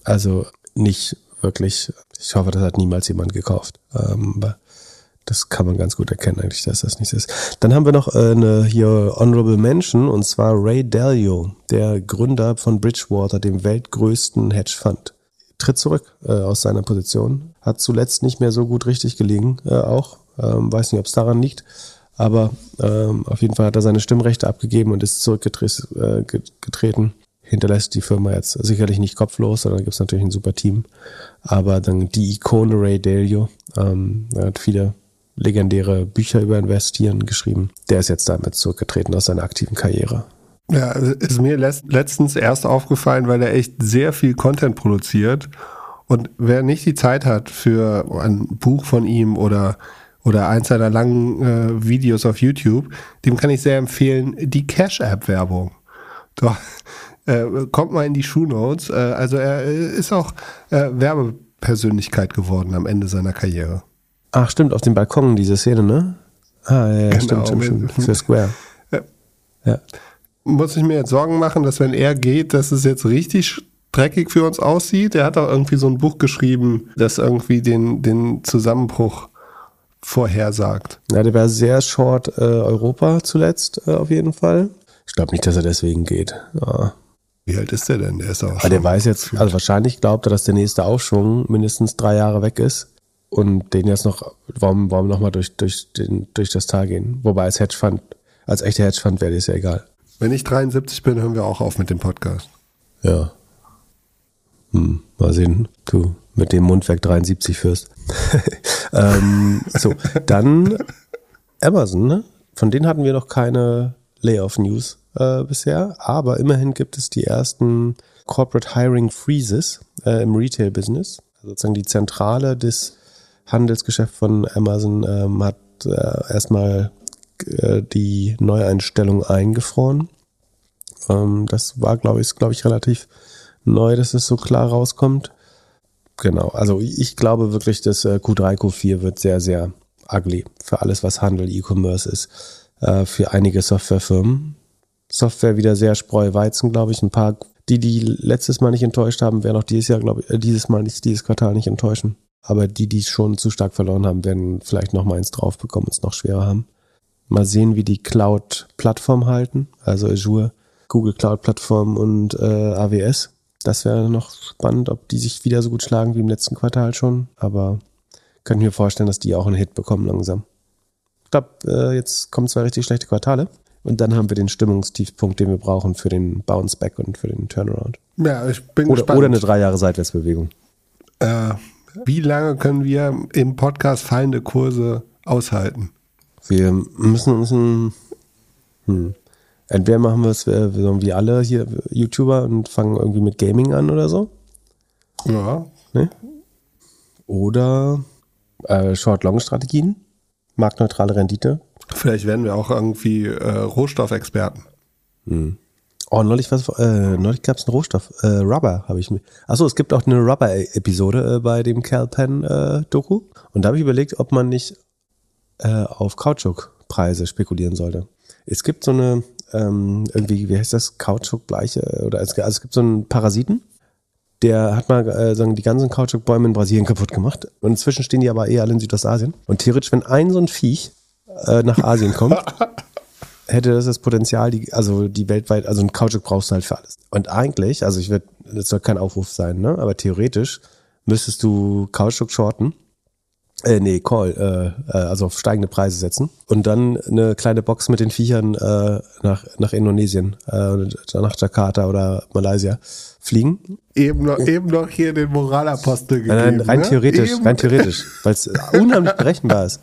Also nicht wirklich. Ich hoffe, das hat niemals jemand gekauft. Ähm, aber das kann man ganz gut erkennen eigentlich, dass das nichts ist. Dann haben wir noch äh, eine hier Honorable Mention und zwar Ray Dalio, der Gründer von Bridgewater, dem weltgrößten Hedgefonds. Tritt zurück äh, aus seiner Position. Hat zuletzt nicht mehr so gut richtig gelegen, äh, auch. Ähm, weiß nicht, ob es daran liegt. Aber ähm, auf jeden Fall hat er seine Stimmrechte abgegeben und ist zurückgetreten. Äh, Hinterlässt die Firma jetzt sicherlich nicht kopflos, sondern gibt es natürlich ein super Team. Aber dann die Ikone Ray Dalio, ähm, er hat viele legendäre Bücher über Investieren geschrieben. Der ist jetzt damit zurückgetreten aus seiner aktiven Karriere. Ja, ist mir letztens erst aufgefallen, weil er echt sehr viel Content produziert. Und wer nicht die Zeit hat für ein Buch von ihm oder, oder eins seiner langen äh, Videos auf YouTube, dem kann ich sehr empfehlen, die Cash-App-Werbung. Doch, äh, kommt mal in die Shoe Notes. Äh, also er ist auch äh, Werbepersönlichkeit geworden am Ende seiner Karriere. Ach, stimmt, auf dem Balkon, diese Szene, ne? Ah, ja, ja genau, stimmt, stimmt, stimmt. Für *laughs* Square. Ja. ja. Muss ich mir jetzt Sorgen machen, dass wenn er geht, dass es jetzt richtig dreckig für uns aussieht? Er hat auch irgendwie so ein Buch geschrieben, das irgendwie den, den Zusammenbruch vorhersagt. Ja, der war sehr short äh, Europa zuletzt, äh, auf jeden Fall. Ich glaube nicht, dass er deswegen geht. Ja. Wie alt ist der denn? Der ist auch Aber der weiß jetzt, also wahrscheinlich glaubt er, dass der nächste Aufschwung mindestens drei Jahre weg ist und den jetzt noch, warum, warum nochmal durch, durch, den, durch das Tal gehen? Wobei als Hedgefund, als echter Hedgefund wäre das ja egal. Wenn ich 73 bin, hören wir auch auf mit dem Podcast. Ja. Hm, mal sehen, du mit dem Mundwerk 73 führst. *laughs* ähm, so, dann Amazon, ne? Von denen hatten wir noch keine Layoff-News äh, bisher, aber immerhin gibt es die ersten Corporate Hiring Freezes äh, im Retail-Business. Also sozusagen die Zentrale des Handelsgeschäft von Amazon ähm, hat äh, erstmal äh, die Neueinstellung eingefroren. Ähm, das war, glaube ich, glaube ich, relativ neu, dass es so klar rauskommt. Genau, also ich glaube wirklich, dass äh, Q3, Q4 wird sehr, sehr ugly für alles, was Handel, E-Commerce ist. äh, für einige Softwarefirmen. Software wieder sehr Spreu-Weizen, glaube ich. Ein paar, die, die letztes Mal nicht enttäuscht haben, werden auch dieses Jahr, glaube ich, äh, dieses Mal dieses Quartal nicht enttäuschen. Aber die, die schon zu stark verloren haben, werden vielleicht noch mal eins drauf bekommen und es noch schwerer haben. Mal sehen, wie die Cloud-Plattform halten, also Azure, Google Cloud-Plattform und äh, AWS. Das wäre noch spannend, ob die sich wieder so gut schlagen wie im letzten Quartal schon. Aber könnte mir vorstellen, dass die auch einen Hit bekommen langsam. Ich glaube, äh, jetzt kommen zwei richtig schlechte Quartale. Und dann haben wir den Stimmungstiefpunkt, den wir brauchen für den Bounce Back und für den Turnaround. Ja, ich bin Oder, gespannt. oder eine drei Jahre Seitwärtsbewegung. äh, wie lange können wir im Podcast fallende Kurse aushalten? Wir müssen uns ein, hm, entweder machen wir es äh, wie alle hier YouTuber und fangen irgendwie mit Gaming an oder so. Ja, Oder äh, Short-Long-Strategien, marktneutrale Rendite. vielleicht werden wir auch irgendwie äh, Rohstoffexperten. Oh, neulich, äh, neulich gab es einen Rohstoff, äh, Rubber habe ich mir. Achso, es gibt auch eine Rubber-Episode äh, bei dem Calpen-Doku. Und da habe ich überlegt, ob man nicht äh, auf Kautschukpreise spekulieren sollte. Es gibt so eine, ähm, irgendwie, wie heißt das, Kautschukbleiche, oder es, also es gibt so einen Parasiten, der hat mal äh, sagen, die ganzen Kautschukbäume in Brasilien kaputt gemacht. Und inzwischen stehen die aber eh alle in Südostasien. Und theoretisch, wenn ein so ein Viech äh, nach Asien kommt, *laughs* hätte das das Potenzial, die, also die weltweit, also ein Kautschuk brauchst du halt für alles. Und eigentlich, also ich würde, das soll kein Aufruf sein, ne? Aber theoretisch müsstest du Kautschuk shorten. Äh, nee, Call, äh, äh, also auf steigende Preise setzen und dann eine kleine Box mit den Viechern äh, nach, nach Indonesien, äh, nach Jakarta oder Malaysia fliegen. Eben noch, eben noch hier den Moralapostel gegeben. Nein, nein, rein ne? theoretisch, Eben. rein theoretisch, weil es unheimlich berechenbar ist.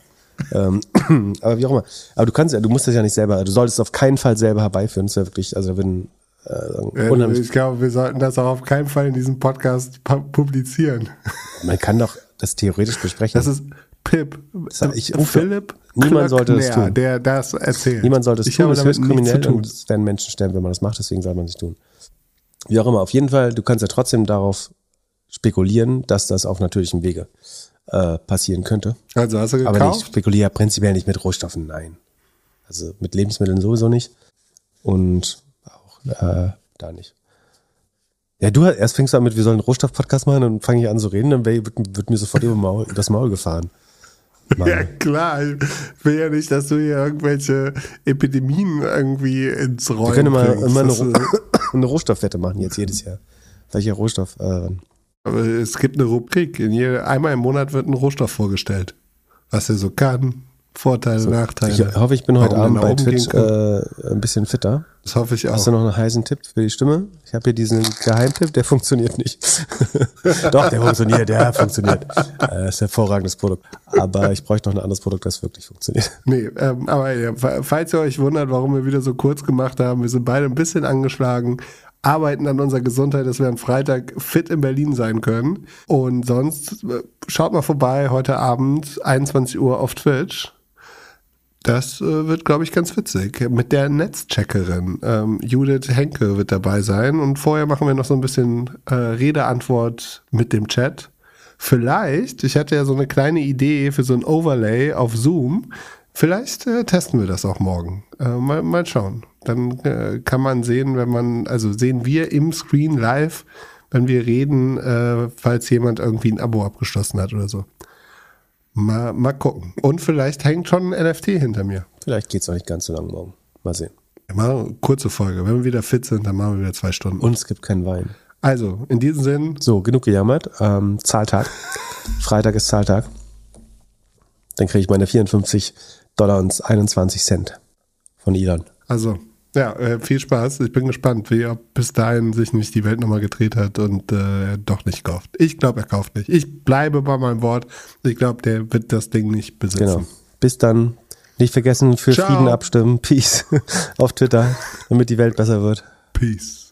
Ähm, *clears throat* aber wie auch immer. Aber du kannst ja, du musst das ja nicht selber, du solltest es auf keinen Fall selber herbeiführen. Das ist ja wirklich, also würden äh, unheimlich ich glaube, wir sollten das auch auf keinen Fall in diesem Podcast pu- publizieren. *laughs* Man kann doch das theoretisch besprechen. Das ist Pip. Sag ich, Äh, Philipp. niemand sollte das tun. Der das erzählt. Niemand sollte es ich tun, es ist höchst kriminell und es werden Menschen sterben, wenn man das macht, deswegen soll man es nicht tun. Wie auch immer, auf jeden Fall, du kannst ja trotzdem darauf spekulieren, dass das auf natürlichem Wege äh, passieren könnte. Also hast du Aber gekauft? ich spekuliere prinzipiell nicht mit Rohstoffen, nein. Also mit Lebensmitteln sowieso nicht. Und auch äh, da nicht. Ja, du erst fängst du an mit, wir sollen einen Rohstoff-Podcast machen und fange ich an zu reden, dann wird, wird mir sofort *laughs* über Maul, das Maul gefahren. Mann. Ja, klar. Ich will ja nicht, dass du hier irgendwelche Epidemien irgendwie ins Rollen Wir können mal immer eine, *coughs* eine Rohstoffwette machen jetzt jedes Jahr. Welcher Rohstoff? Äh, Aber es gibt eine Rubrik. In jeder, einmal im Monat wird ein Rohstoff vorgestellt. Was er so kann. Vorteile, Nachteile. ich hoffe, ich bin heute Abend bei Twitch äh, ein bisschen fitter. Das hoffe ich auch. Hast du noch einen heißen Tipp für die Stimme? Ich habe hier diesen Geheimtipp, der *laughs* funktioniert nicht. *laughs* Doch, der funktioniert, der funktioniert. Äh, ist ein hervorragendes Produkt. Aber ich bräuchte noch ein anderes Produkt, das wirklich funktioniert. *laughs* Nee, ähm, aber ja, fa- falls ihr euch wundert, warum wir wieder so kurz gemacht haben, wir sind beide ein bisschen angeschlagen, arbeiten an unserer Gesundheit, dass wir am Freitag fit in Berlin sein können. Und sonst äh, schaut mal vorbei, heute Abend, 21 Uhr auf Twitch. Das äh, wird, glaube ich, ganz witzig. Mit der Netzcheckerin. Ähm, Judith Henke wird dabei sein. Und vorher machen wir noch so ein bisschen äh, Rede-Antwort mit dem Chat. Vielleicht, ich hatte ja so eine kleine Idee für so ein Overlay auf Zoom. Vielleicht äh, testen wir das auch morgen. Äh, mal, mal schauen. Dann äh, kann man sehen, wenn man, also sehen wir im Screen live, wenn wir reden, äh, falls jemand irgendwie ein Abo abgeschlossen hat oder so. Mal, mal gucken. Und vielleicht hängt schon ein NFT hinter mir. Vielleicht geht's noch nicht ganz so lang morgen. Mal sehen. Mal eine kurze Folge. Wenn wir wieder fit sind, dann machen wir wieder zwei Stunden. Und es gibt keinen Wein. Also, in diesem Sinn, So, genug gejammert. Ähm, Zahltag. *laughs* Freitag ist Zahltag. Dann kriege ich meine 54 Dollar und 21 Cent von Elon. also, ja, äh, viel Spaß. Ich bin gespannt, wie ob bis dahin sich nicht die Welt nochmal gedreht hat und äh, er doch nicht kauft. Ich glaube, er kauft nicht. Ich bleibe bei meinem Wort. Ich glaube, der wird das Ding nicht besitzen. Genau. Bis dann. Nicht vergessen, für Ciao. Frieden abstimmen. *laughs* Peace. Auf Twitter, damit die Welt besser wird. Peace.